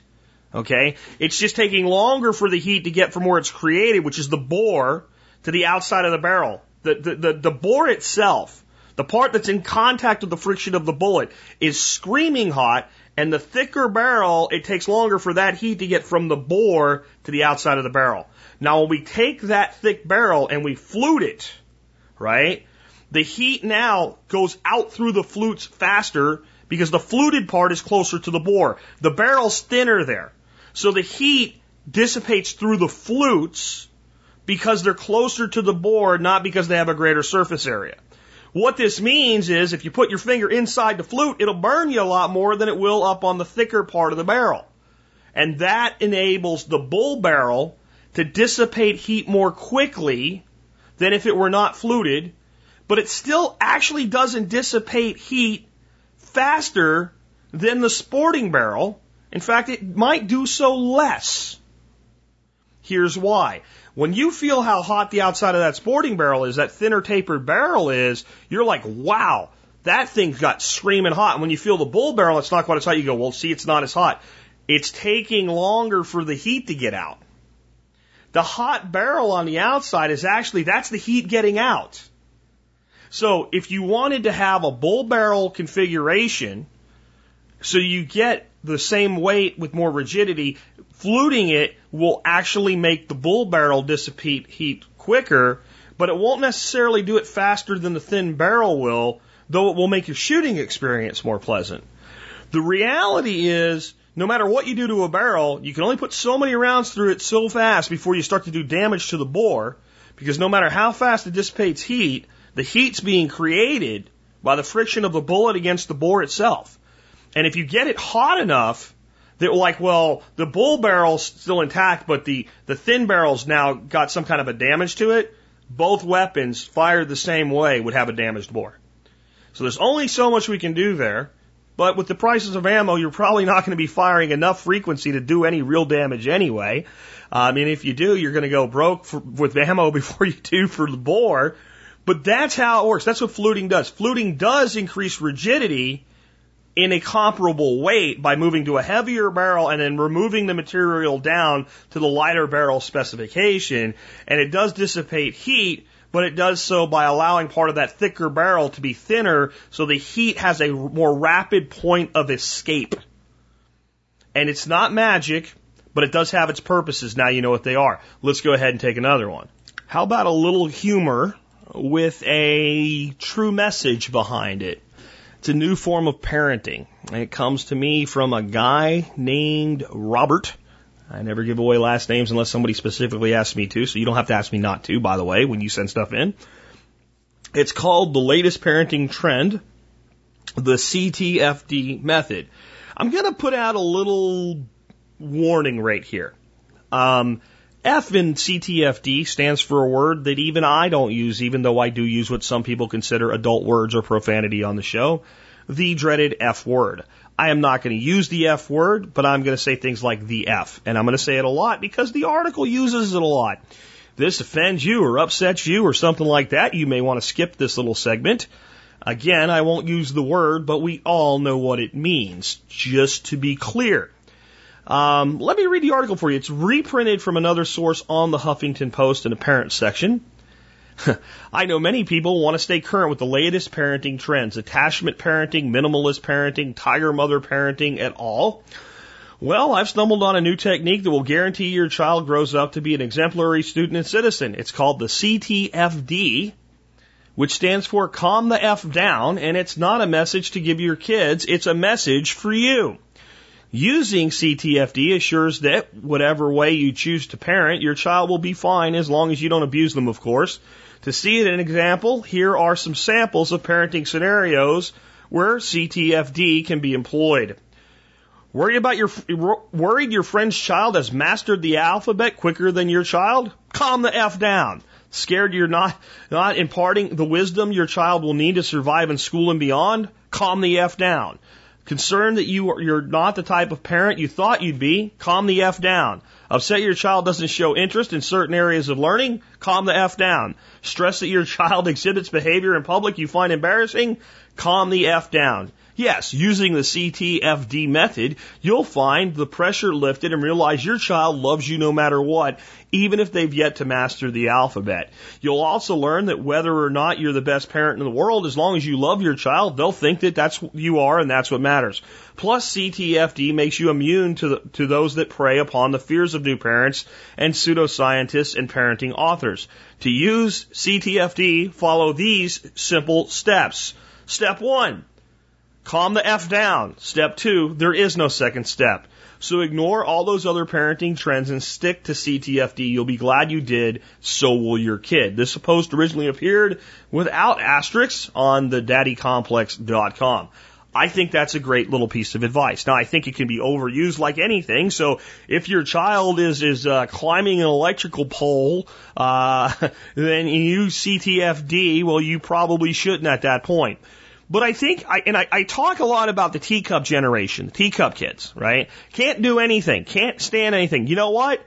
Okay? It's just taking longer for the heat to get from where it's created, which is the bore, to the outside of the barrel. The, the, the, the bore itself, the part that's in contact with the friction of the bullet, is screaming hot, and the thicker barrel, it takes longer for that heat to get from the bore to the outside of the barrel. Now, when we take that thick barrel and we flute it, right? The heat now goes out through the flutes faster because the fluted part is closer to the bore. The barrel's thinner there. So the heat dissipates through the flutes because they're closer to the bore, not because they have a greater surface area. What this means is if you put your finger inside the flute, it'll burn you a lot more than it will up on the thicker part of the barrel. And that enables the bull barrel to dissipate heat more quickly than if it were not fluted, but it still actually doesn't dissipate heat faster than the sporting barrel. In fact, it might do so less. Here's why. When you feel how hot the outside of that sporting barrel is, that thinner tapered barrel is, you're like, wow, that thing's got screaming hot. And when you feel the bull barrel, it's not quite as hot. You go, well, see, it's not as hot. It's taking longer for the heat to get out. The hot barrel on the outside is actually, that's the heat getting out. So if you wanted to have a bull barrel configuration, so you get the same weight with more rigidity, fluting it will actually make the bull barrel dissipate heat quicker, but it won't necessarily do it faster than the thin barrel will, though it will make your shooting experience more pleasant. The reality is, no matter what you do to a barrel, you can only put so many rounds through it so fast before you start to do damage to the bore, because no matter how fast it dissipates heat, the heat's being created by the friction of the bullet against the bore itself. And if you get it hot enough, that like, well, the bull barrel's still intact, but the, the thin barrel's now got some kind of a damage to it. Both weapons fired the same way would have a damaged bore. So there's only so much we can do there. But with the prices of ammo, you're probably not going to be firing enough frequency to do any real damage anyway. I mean, if you do, you're going to go broke for, with ammo before you do for the bore. But that's how it works. That's what fluting does. Fluting does increase rigidity in a comparable weight by moving to a heavier barrel and then removing the material down to the lighter barrel specification. And it does dissipate heat, but it does so by allowing part of that thicker barrel to be thinner so the heat has a more rapid point of escape. And it's not magic, but it does have its purposes. Now you know what they are. Let's go ahead and take another one. How about a little humor with a true message behind it? It's a new form of parenting. And it comes to me from a guy named Robert. I never give away last names unless somebody specifically asks me to, so you don't have to ask me not to, by the way, when you send stuff in. It's called the latest parenting trend, the CTFD method. I'm going to put out a little warning right here. Um, F in CTFD stands for a word that even I don't use, even though I do use what some people consider adult words or profanity on the show. The dreaded F word. I am not going to use the F word, but I'm going to say things like the F. And I'm going to say it a lot because the article uses it a lot. This offends you or upsets you or something like that, you may want to skip this little segment. Again, I won't use the word, but we all know what it means, just to be clear. Um, let me read the article for you. It's reprinted from another source on the Huffington Post in the parent section. I know many people want to stay current with the latest parenting trends, attachment parenting, minimalist parenting, tiger mother parenting, et al. Well, I've stumbled on a new technique that will guarantee your child grows up to be an exemplary student and citizen. It's called the CTFD, which stands for calm the F down, and it's not a message to give your kids, it's a message for you. Using CTFD assures that whatever way you choose to parent, your child will be fine as long as you don't abuse them, of course. To see it an example, here are some samples of parenting scenarios where CTFD can be employed. Worried about your worried your friend's child has mastered the alphabet quicker than your child? Calm the f down. Scared you're not not imparting the wisdom your child will need to survive in school and beyond? Calm the f down. Concerned that you are, you're not the type of parent you thought you'd be? Calm the F down. Upset your child doesn't show interest in certain areas of learning? Calm the F down. Stress that your child exhibits behavior in public you find embarrassing? Calm the F down. Yes, using the CTFD method, you'll find the pressure lifted and realize your child loves you no matter what, even if they've yet to master the alphabet. You'll also learn that whether or not you're the best parent in the world, as long as you love your child, they'll think that that's what you are and that's what matters. Plus, CTFD makes you immune to, the, to those that prey upon the fears of new parents and pseudoscientists and parenting authors. To use CTFD, follow these simple steps. Step one, Calm the F down. Step two, there is no second step. So ignore all those other parenting trends and stick to CTFD. You'll be glad you did. So will your kid. This post originally appeared without asterisks on the daddycomplex.com. I think that's a great little piece of advice. Now, I think it can be overused like anything. So, if your child is is uh, climbing an electrical pole, uh, then you use CTFD. Well, you probably shouldn't at that point. But I think, I, and I, I talk a lot about the teacup generation, the teacup kids, right? Can't do anything, can't stand anything. You know what?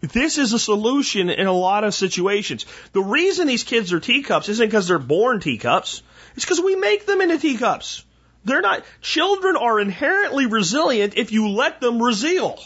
This is a solution in a lot of situations. The reason these kids are teacups isn't because they're born teacups. It's because we make them into teacups. They're not, children are inherently resilient if you let them resil.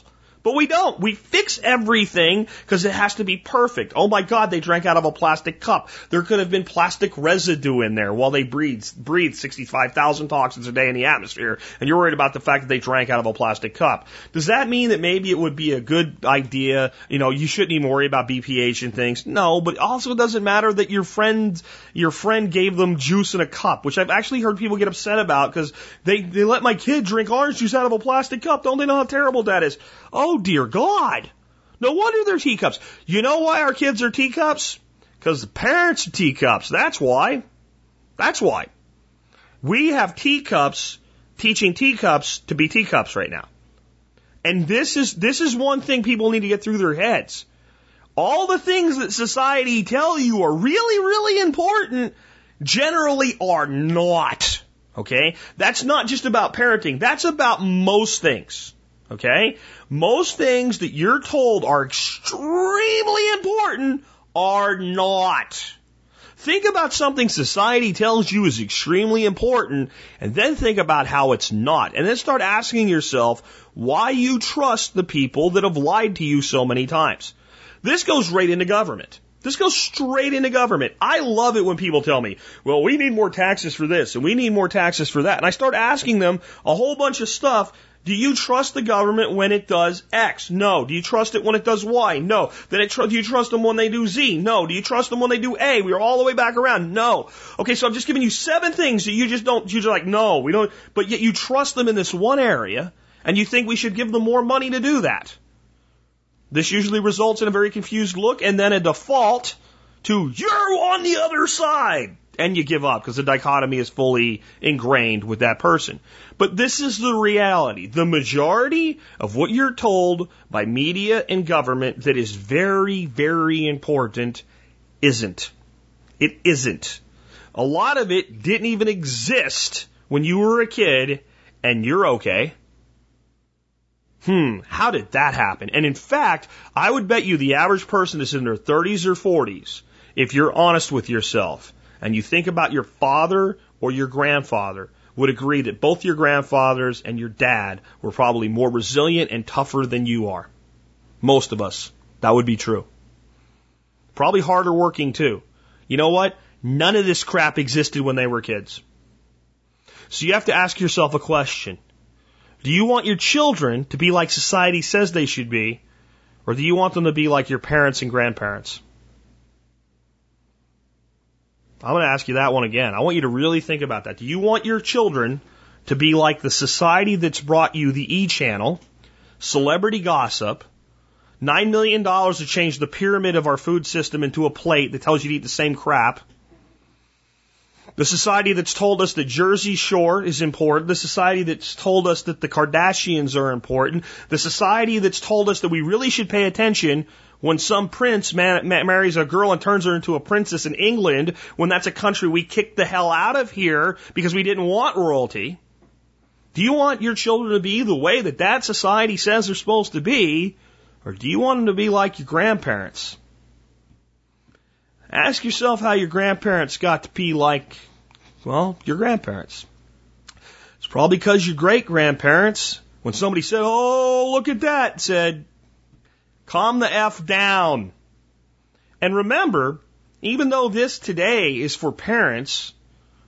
But we don't. We fix everything because it has to be perfect. Oh my God, they drank out of a plastic cup. There could have been plastic residue in there while they breathed, breathed 65,000 toxins a day in the atmosphere. And you're worried about the fact that they drank out of a plastic cup. Does that mean that maybe it would be a good idea? You know, you shouldn't even worry about BPA and things. No, but also it doesn't matter that your friend, your friend gave them juice in a cup, which I've actually heard people get upset about because they, they let my kid drink orange juice out of a plastic cup. Don't they know how terrible that is? Oh dear God. No wonder they're teacups. You know why our kids are teacups? Because the parents are teacups. That's why. That's why. We have teacups teaching teacups to be teacups right now. And this is, this is one thing people need to get through their heads. All the things that society tell you are really, really important generally are not. Okay? That's not just about parenting. That's about most things. Okay? Most things that you're told are extremely important are not. Think about something society tells you is extremely important and then think about how it's not. And then start asking yourself why you trust the people that have lied to you so many times. This goes right into government. This goes straight into government. I love it when people tell me, well, we need more taxes for this and we need more taxes for that. And I start asking them a whole bunch of stuff do you trust the government when it does X? No. Do you trust it when it does Y? No. Then tr- do you trust them when they do Z? No. Do you trust them when they do A? We are all the way back around. No. Okay, so I'm just giving you seven things that you just don't, you're like, no, we don't, but yet you trust them in this one area and you think we should give them more money to do that. This usually results in a very confused look and then a default to, you're on the other side and you give up because the dichotomy is fully ingrained with that person. But this is the reality. The majority of what you're told by media and government that is very, very important isn't. It isn't. A lot of it didn't even exist when you were a kid and you're okay. Hmm, how did that happen? And in fact, I would bet you the average person is in their 30s or 40s, if you're honest with yourself, and you think about your father or your grandfather, would agree that both your grandfathers and your dad were probably more resilient and tougher than you are. Most of us. That would be true. Probably harder working too. You know what? None of this crap existed when they were kids. So you have to ask yourself a question. Do you want your children to be like society says they should be, or do you want them to be like your parents and grandparents? I'm going to ask you that one again. I want you to really think about that. Do you want your children to be like the society that's brought you the E channel, celebrity gossip, $9 million to change the pyramid of our food system into a plate that tells you to eat the same crap? The society that's told us that Jersey Shore is important. The society that's told us that the Kardashians are important. The society that's told us that we really should pay attention when some prince marries a girl and turns her into a princess in England, when that's a country we kicked the hell out of here because we didn't want royalty. Do you want your children to be the way that that society says they're supposed to be, or do you want them to be like your grandparents? Ask yourself how your grandparents got to be like, well, your grandparents. It's probably because your great grandparents, when somebody said, oh, look at that, said, calm the F down. And remember, even though this today is for parents,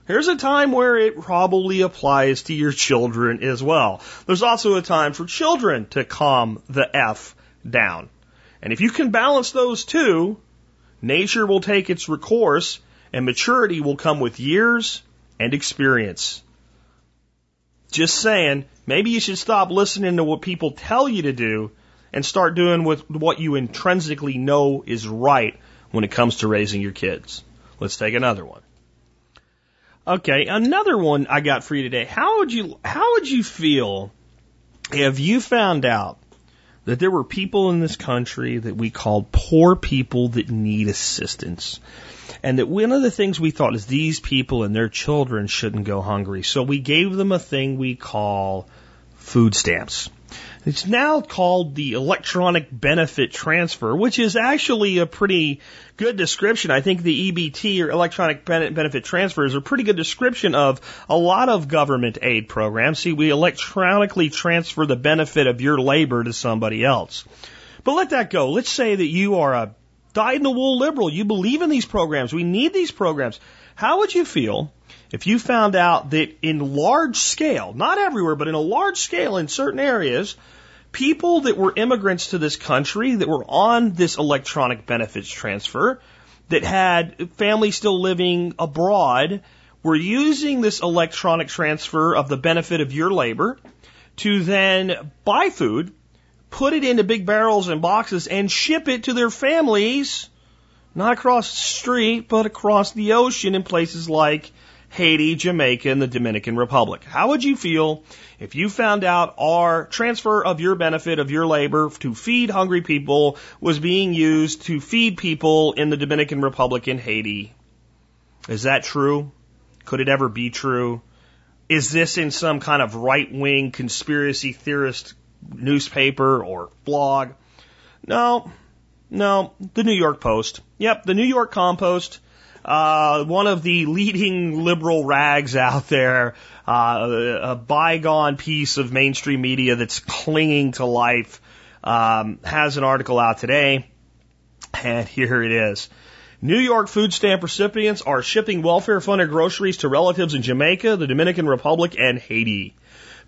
Here's a time where it probably applies to your children as well. There's also a time for children to calm the F down. And if you can balance those two, nature will take its course and maturity will come with years and experience. Just saying, maybe you should stop listening to what people tell you to do and start doing with what you intrinsically know is right when it comes to raising your kids. Let's take another one. Okay, another one I got for you today. How would you how would you feel if you found out that there were people in this country that we called poor people that need assistance? And that one of the things we thought is these people and their children shouldn't go hungry. So we gave them a thing we call food stamps. It's now called the electronic benefit transfer, which is actually a pretty good description. I think the EBT or electronic benefit transfer is a pretty good description of a lot of government aid programs. See, we electronically transfer the benefit of your labor to somebody else. But let that go. Let's say that you are a dyed in the wool liberal. You believe in these programs. We need these programs. How would you feel if you found out that in large scale, not everywhere, but in a large scale in certain areas, people that were immigrants to this country that were on this electronic benefits transfer, that had families still living abroad, were using this electronic transfer of the benefit of your labor to then buy food, put it into big barrels and boxes, and ship it to their families, not across the street, but across the ocean in places like Haiti, Jamaica, and the Dominican Republic. How would you feel if you found out our transfer of your benefit of your labor to feed hungry people was being used to feed people in the Dominican Republic and Haiti? Is that true? Could it ever be true? Is this in some kind of right wing conspiracy theorist newspaper or blog? No, no, the New York Post. Yep, the New York Compost uh, one of the leading liberal rags out there, uh, a bygone piece of mainstream media that's clinging to life, um, has an article out today. And here it is. New York food stamp recipients are shipping welfare funded groceries to relatives in Jamaica, the Dominican Republic, and Haiti.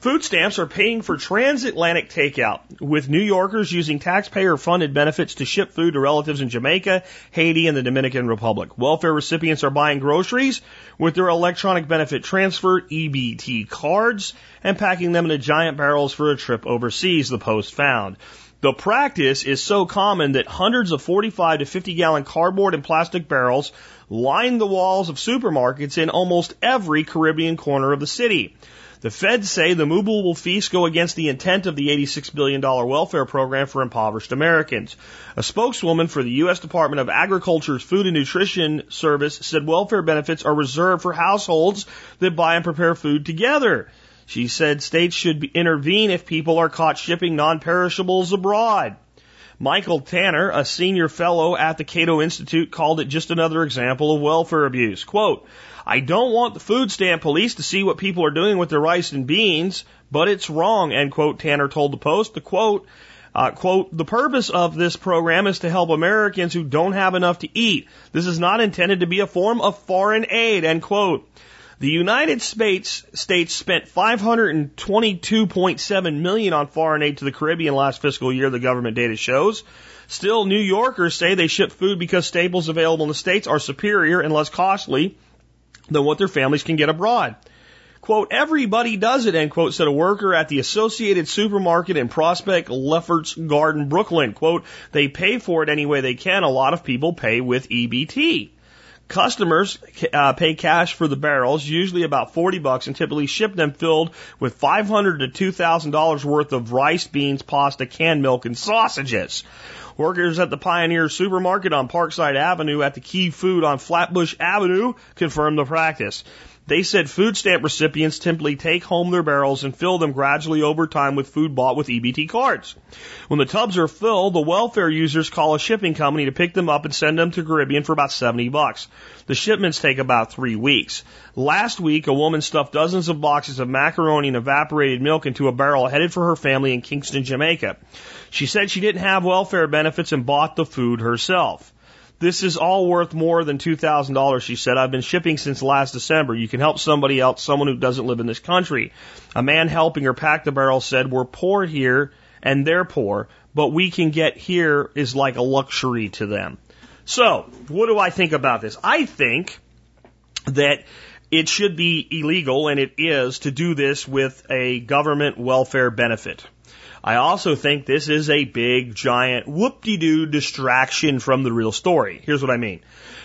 Food stamps are paying for transatlantic takeout, with New Yorkers using taxpayer funded benefits to ship food to relatives in Jamaica, Haiti, and the Dominican Republic. Welfare recipients are buying groceries with their electronic benefit transfer EBT cards and packing them into giant barrels for a trip overseas, the Post found. The practice is so common that hundreds of 45 to 50 gallon cardboard and plastic barrels line the walls of supermarkets in almost every Caribbean corner of the city. The feds say the movable feast go against the intent of the $86 billion welfare program for impoverished Americans. A spokeswoman for the U.S. Department of Agriculture's Food and Nutrition Service said welfare benefits are reserved for households that buy and prepare food together. She said states should intervene if people are caught shipping non-perishables abroad. Michael Tanner, a senior fellow at the Cato Institute, called it just another example of welfare abuse. Quote, I don't want the food stamp police to see what people are doing with their rice and beans, but it's wrong, end quote, Tanner told the Post. The quote, uh, quote, the purpose of this program is to help Americans who don't have enough to eat. This is not intended to be a form of foreign aid, end quote. The United States states spent 522.7 million on foreign aid to the Caribbean last fiscal year, the government data shows. Still, New Yorkers say they ship food because staples available in the states are superior and less costly than what their families can get abroad. Quote, everybody does it, end quote, said a worker at the Associated Supermarket in Prospect Lefferts Garden, Brooklyn. Quote, they pay for it any way they can. A lot of people pay with EBT. Customers uh, pay cash for the barrels, usually about 40 bucks, and typically ship them filled with 500 to 2,000 dollars worth of rice, beans, pasta, canned milk, and sausages. Workers at the Pioneer Supermarket on Parkside Avenue at the Key Food on Flatbush Avenue confirmed the practice. They said food stamp recipients simply take home their barrels and fill them gradually over time with food bought with EBT cards. When the tubs are filled, the welfare users call a shipping company to pick them up and send them to Caribbean for about 70 bucks. The shipments take about three weeks. Last week, a woman stuffed dozens of boxes of macaroni and evaporated milk into a barrel headed for her family in Kingston, Jamaica. She said she didn't have welfare benefits and bought the food herself. This is all worth more than $2,000, she said. I've been shipping since last December. You can help somebody else, someone who doesn't live in this country. A man helping her pack the barrel said, We're poor here and they're poor. but we can get here is like a luxury to them. So, what do I think about this? I think that it should be illegal, and it is, to do this with a government welfare benefit. I also think this is a big, giant, whoop-de-doo distraction from the real story. Here's what I mean.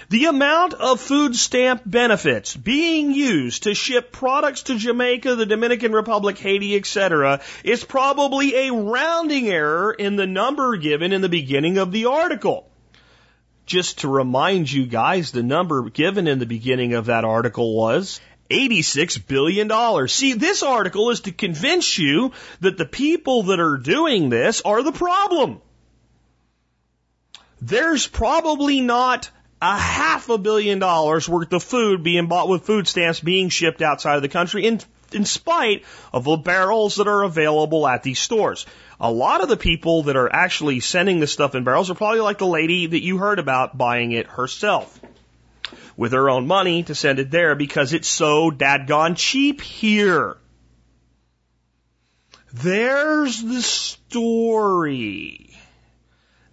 The amount of food stamp benefits being used to ship products to Jamaica, the Dominican Republic, Haiti, etc., is probably a rounding error in the number given in the beginning of the article. Just to remind you guys, the number given in the beginning of that article was $86 billion. See, this article is to convince you that the people that are doing this are the problem. There's probably not a half a billion dollars worth of food being bought with food stamps being shipped outside of the country in, in spite of the barrels that are available at these stores. A lot of the people that are actually sending this stuff in barrels are probably like the lady that you heard about buying it herself with her own money to send it there because it's so dadgone cheap here. There's the story.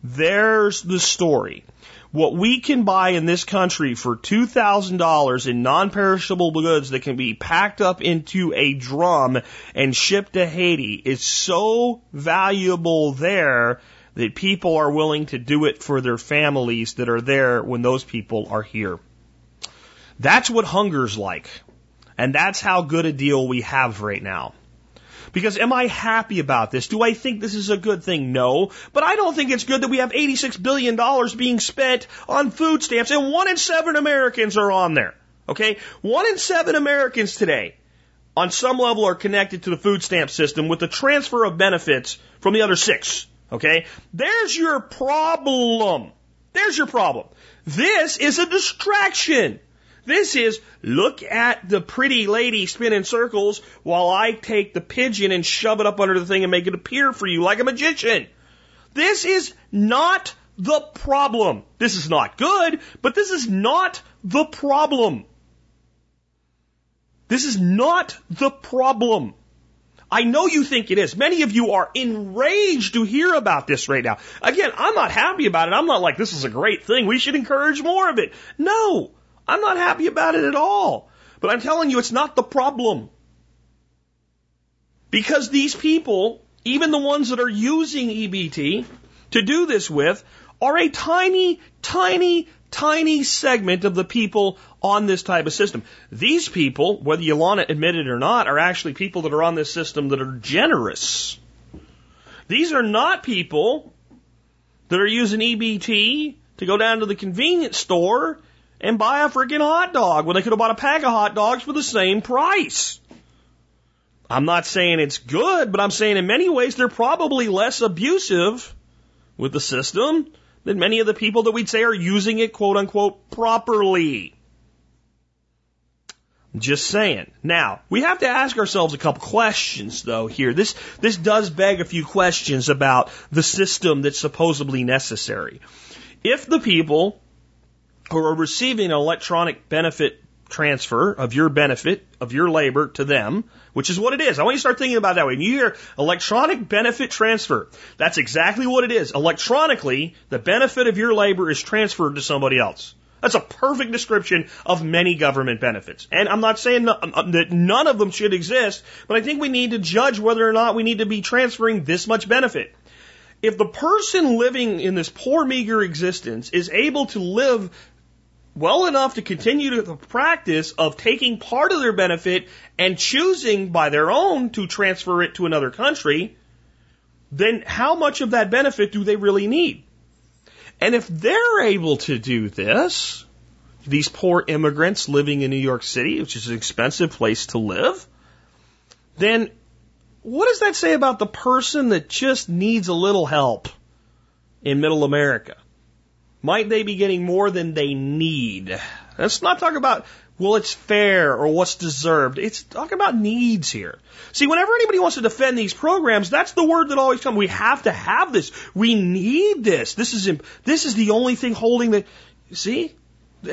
There's the story. What we can buy in this country for $2,000 in non-perishable goods that can be packed up into a drum and shipped to Haiti is so valuable there that people are willing to do it for their families that are there when those people are here. That's what hunger's like. And that's how good a deal we have right now. Because am I happy about this? Do I think this is a good thing? No. But I don't think it's good that we have $86 billion being spent on food stamps and one in seven Americans are on there. Okay? One in seven Americans today on some level are connected to the food stamp system with the transfer of benefits from the other six. Okay? There's your problem. There's your problem. This is a distraction. This is look at the pretty lady spinning circles while I take the pigeon and shove it up under the thing and make it appear for you like a magician. This is not the problem. This is not good, but this is not the problem. This is not the problem. I know you think it is. Many of you are enraged to hear about this right now. Again, I'm not happy about it. I'm not like, this is a great thing. We should encourage more of it. No. I'm not happy about it at all. But I'm telling you, it's not the problem. Because these people, even the ones that are using EBT to do this with, are a tiny, tiny, tiny segment of the people on this type of system. These people, whether you want to admit it or not, are actually people that are on this system that are generous. These are not people that are using EBT to go down to the convenience store and buy a freaking hot dog when they could have bought a pack of hot dogs for the same price. I'm not saying it's good, but I'm saying in many ways they're probably less abusive with the system than many of the people that we'd say are using it quote unquote properly. I'm just saying. Now, we have to ask ourselves a couple questions though here. This, this does beg a few questions about the system that's supposedly necessary. If the people who are receiving an electronic benefit transfer of your benefit, of your labor to them, which is what it is. I want you to start thinking about that way. When you hear electronic benefit transfer, that's exactly what it is. Electronically, the benefit of your labor is transferred to somebody else. That's a perfect description of many government benefits. And I'm not saying that uh, none of them should exist, but I think we need to judge whether or not we need to be transferring this much benefit. If the person living in this poor, meager existence is able to live well enough to continue the practice of taking part of their benefit and choosing by their own to transfer it to another country, then how much of that benefit do they really need? And if they're able to do this, these poor immigrants living in New York City, which is an expensive place to live, then what does that say about the person that just needs a little help in middle America? Might they be getting more than they need? Let's not talk about, well, it's fair or what's deserved. It's talking about needs here. See, whenever anybody wants to defend these programs, that's the word that always comes. We have to have this. We need this. This is, this is the only thing holding the, see?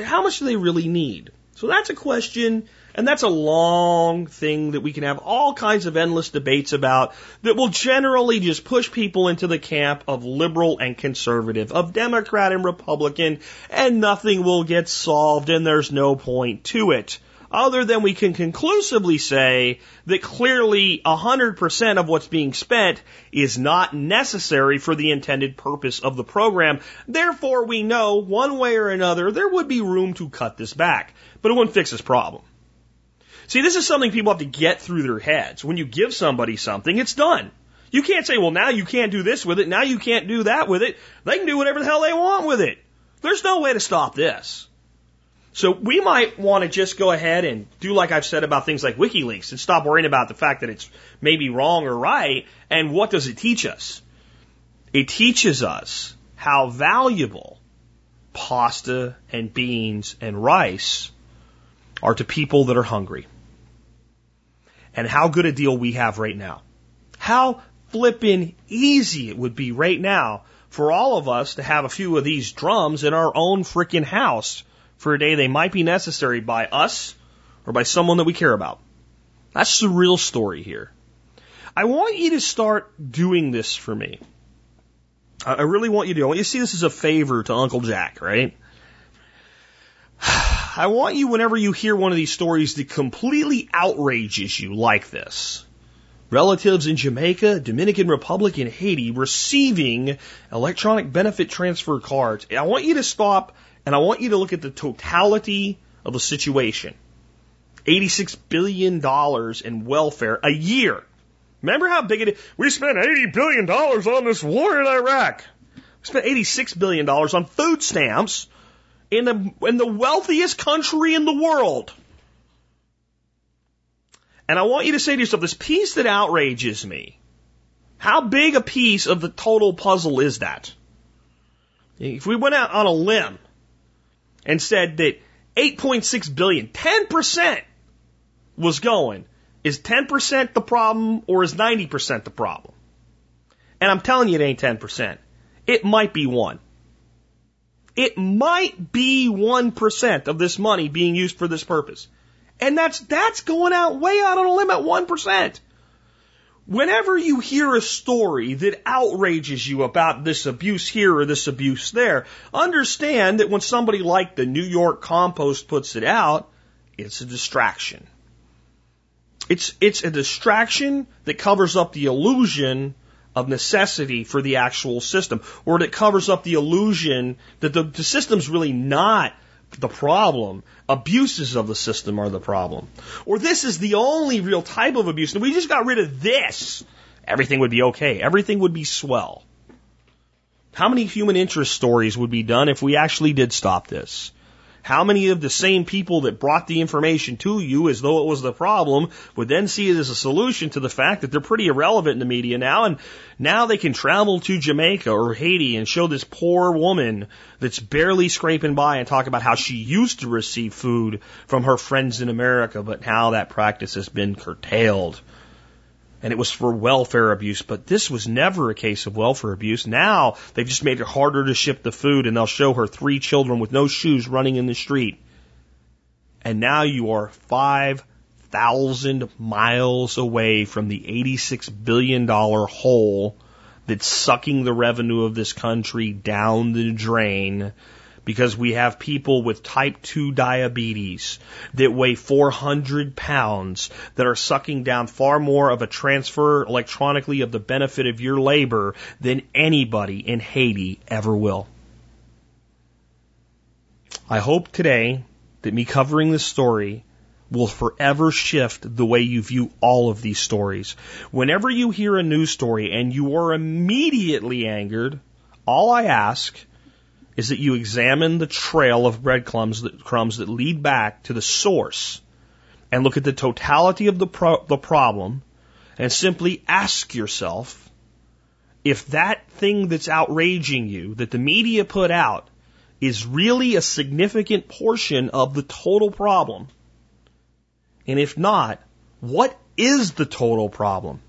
How much do they really need? So that's a question and that's a long thing that we can have all kinds of endless debates about that will generally just push people into the camp of liberal and conservative, of Democrat and Republican, and nothing will get solved and there's no point to it. Other than we can conclusively say that clearly 100% of what's being spent is not necessary for the intended purpose of the program. Therefore, we know one way or another there would be room to cut this back. But it wouldn't fix this problem. See, this is something people have to get through their heads. When you give somebody something, it's done. You can't say, well, now you can't do this with it. Now you can't do that with it. They can do whatever the hell they want with it. There's no way to stop this. So we might want to just go ahead and do like I've said about things like WikiLeaks and stop worrying about the fact that it's maybe wrong or right. And what does it teach us? It teaches us how valuable pasta and beans and rice are to people that are hungry and how good a deal we have right now. How flippin' easy it would be right now for all of us to have a few of these drums in our own freaking house for a day they might be necessary by us or by someone that we care about. That's the real story here. I want you to start doing this for me. I really want you to. I want you to see this as a favor to Uncle Jack, right? I want you, whenever you hear one of these stories that completely outrages you like this, relatives in Jamaica, Dominican Republic, and Haiti receiving electronic benefit transfer cards, I want you to stop and I want you to look at the totality of the situation. $86 billion in welfare a year. Remember how big it is? We spent $80 billion on this war in Iraq. We spent $86 billion on food stamps in the, in the wealthiest country in the world. And I want you to say to yourself, this piece that outrages me, how big a piece of the total puzzle is that? If we went out on a limb and said that 8.6 billion, 10% was going, is 10% the problem or is 90% the problem? And I'm telling you it ain't 10%. It might be one. It might be 1% of this money being used for this purpose. And that's, that's going out way out on a limb at 1%. Whenever you hear a story that outrages you about this abuse here or this abuse there, understand that when somebody like the New York Compost puts it out, it's a distraction. It's, it's a distraction that covers up the illusion of necessity for the actual system, or that covers up the illusion that the, the system's really not the problem. Abuses of the system are the problem. Or this is the only real type of abuse. And we just got rid of this. Everything would be okay. Everything would be swell. How many human interest stories would be done if we actually did stop this? How many of the same people that brought the information to you as though it was the problem would then see it as a solution to the fact that they're pretty irrelevant in the media now and now they can travel to Jamaica or Haiti and show this poor woman that's barely scraping by and talk about how she used to receive food from her friends in America, but how that practice has been curtailed and it was for welfare abuse, but this was never a case of welfare abuse. Now they've just made it harder to ship the food and they'll show her three children with no shoes running in the street. And now you are 5,000 miles away from the $86 billion hole that's sucking the revenue of this country down the drain because we have people with type 2 diabetes that weigh 400 pounds that are sucking down far more of a transfer electronically of the benefit of your labor than anybody in Haiti ever will. I hope today that me covering this story will forever shift the way you view all of these stories. Whenever you hear a news story and you are immediately angered, all I ask is that you examine the trail of breadcrumbs that, crumbs that lead back to the source and look at the totality of the, pro- the problem and simply ask yourself if that thing that's outraging you that the media put out is really a significant portion of the total problem. And if not, what is the total problem?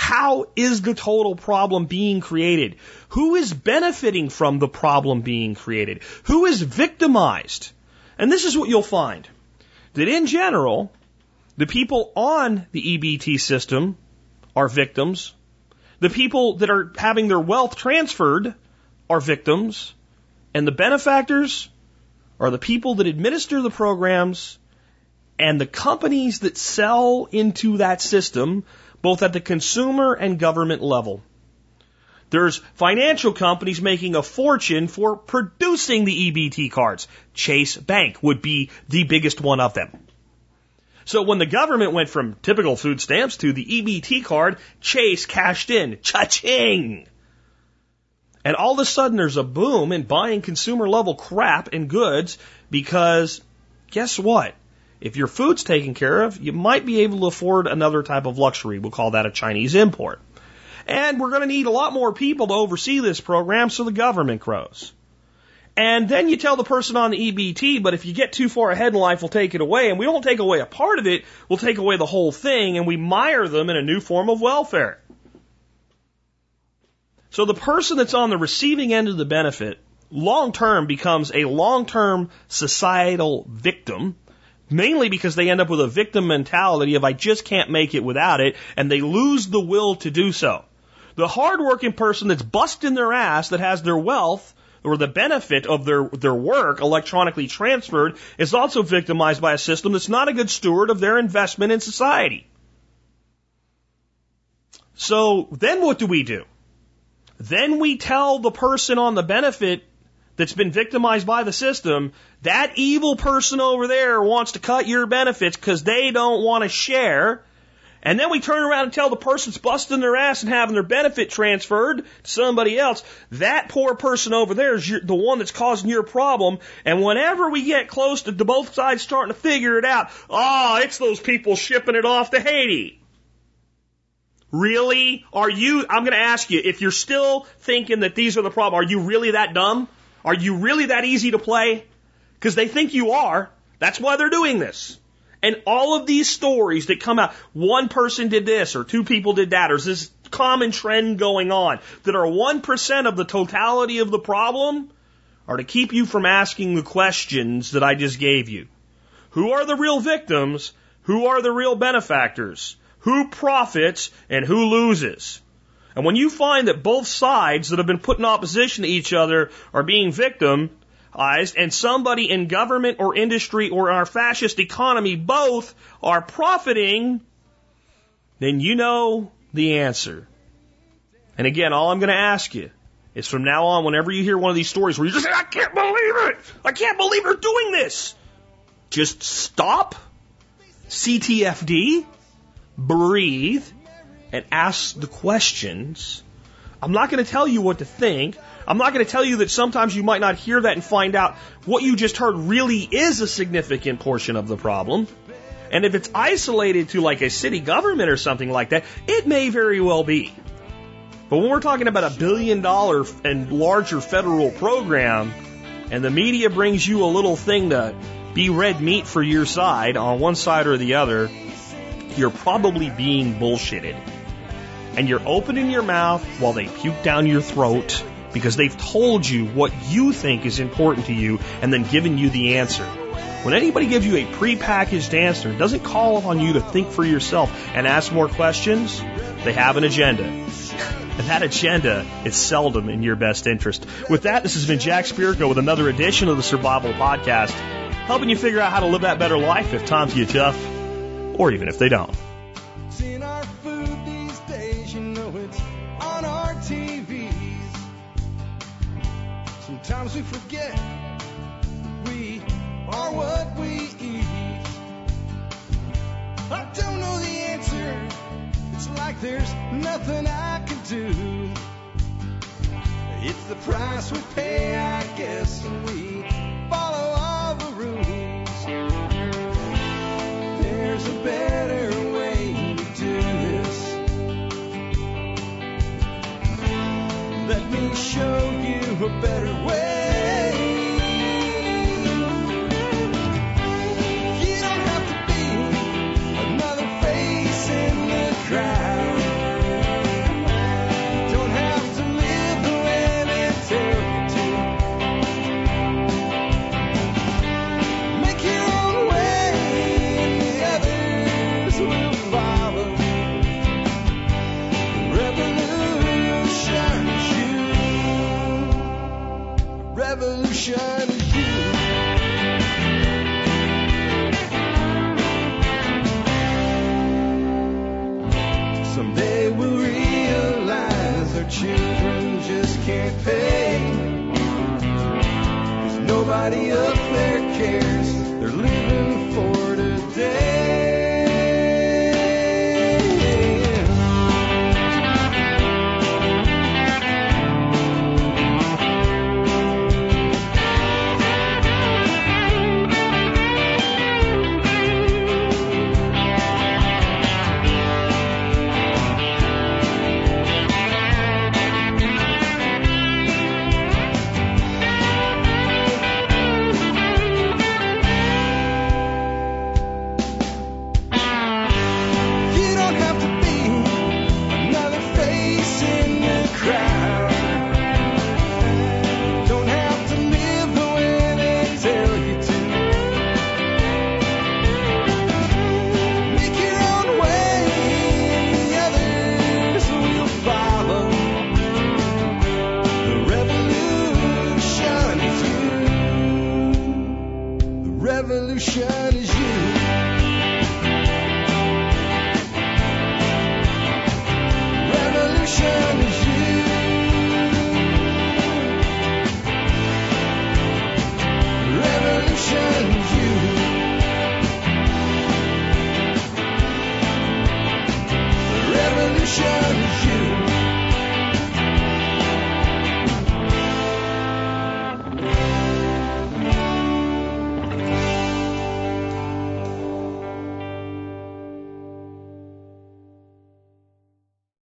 How is the total problem being created? Who is benefiting from the problem being created? Who is victimized? And this is what you'll find that in general, the people on the EBT system are victims. The people that are having their wealth transferred are victims. And the benefactors are the people that administer the programs and the companies that sell into that system both at the consumer and government level. There's financial companies making a fortune for producing the EBT cards. Chase Bank would be the biggest one of them. So when the government went from typical food stamps to the EBT card, Chase cashed in. Cha-ching! And all of a sudden there's a boom in buying consumer level crap and goods because guess what? If your food's taken care of, you might be able to afford another type of luxury. We'll call that a Chinese import. And we're going to need a lot more people to oversee this program so the government grows. And then you tell the person on the EBT, but if you get too far ahead in life, we'll take it away. And we won't take away a part of it, we'll take away the whole thing, and we mire them in a new form of welfare. So the person that's on the receiving end of the benefit long term becomes a long term societal victim mainly because they end up with a victim mentality of I just can't make it without it, and they lose the will to do so. The hardworking person that's busting their ass that has their wealth or the benefit of their, their work electronically transferred is also victimized by a system that's not a good steward of their investment in society. So then what do we do? Then we tell the person on the benefit that's been victimized by the system, that evil person over there wants to cut your benefits because they don't want to share. And then we turn around and tell the person that's busting their ass and having their benefit transferred to somebody else, that poor person over there is your, the one that's causing your problem. And whenever we get close to, to both sides starting to figure it out, ah, oh, it's those people shipping it off to Haiti. Really? Are you, I'm going to ask you, if you're still thinking that these are the problem, are you really that dumb? Are you really that easy to play? Because they think you are. That's why they're doing this. And all of these stories that come out, one person did this or two people did that, or this common trend going on that are 1% of the totality of the problem are to keep you from asking the questions that I just gave you. Who are the real victims? Who are the real benefactors? Who profits and who loses? And when you find that both sides that have been put in opposition to each other are being victimized, and somebody in government or industry or our fascist economy both are profiting, then you know the answer. And again, all I'm going to ask you is from now on, whenever you hear one of these stories where you just say, I can't believe it! I can't believe they're doing this! Just stop, CTFD, breathe, and ask the questions. I'm not going to tell you what to think. I'm not going to tell you that sometimes you might not hear that and find out what you just heard really is a significant portion of the problem. And if it's isolated to like a city government or something like that, it may very well be. But when we're talking about a billion dollar and larger federal program, and the media brings you a little thing to be red meat for your side on one side or the other, you're probably being bullshitted and you're opening your mouth while they puke down your throat because they've told you what you think is important to you and then given you the answer. When anybody gives you a prepackaged answer, doesn't call on you to think for yourself and ask more questions, they have an agenda. And that agenda is seldom in your best interest. With that, this has been Jack Spirko with another edition of the Survival Podcast, helping you figure out how to live that better life if times get tough, or even if they don't. Sometimes we forget we are what we eat. I don't know the answer. It's like there's nothing I can do. It's the price we pay, I guess, and we follow all the rules. There's a better Let me show you a better way.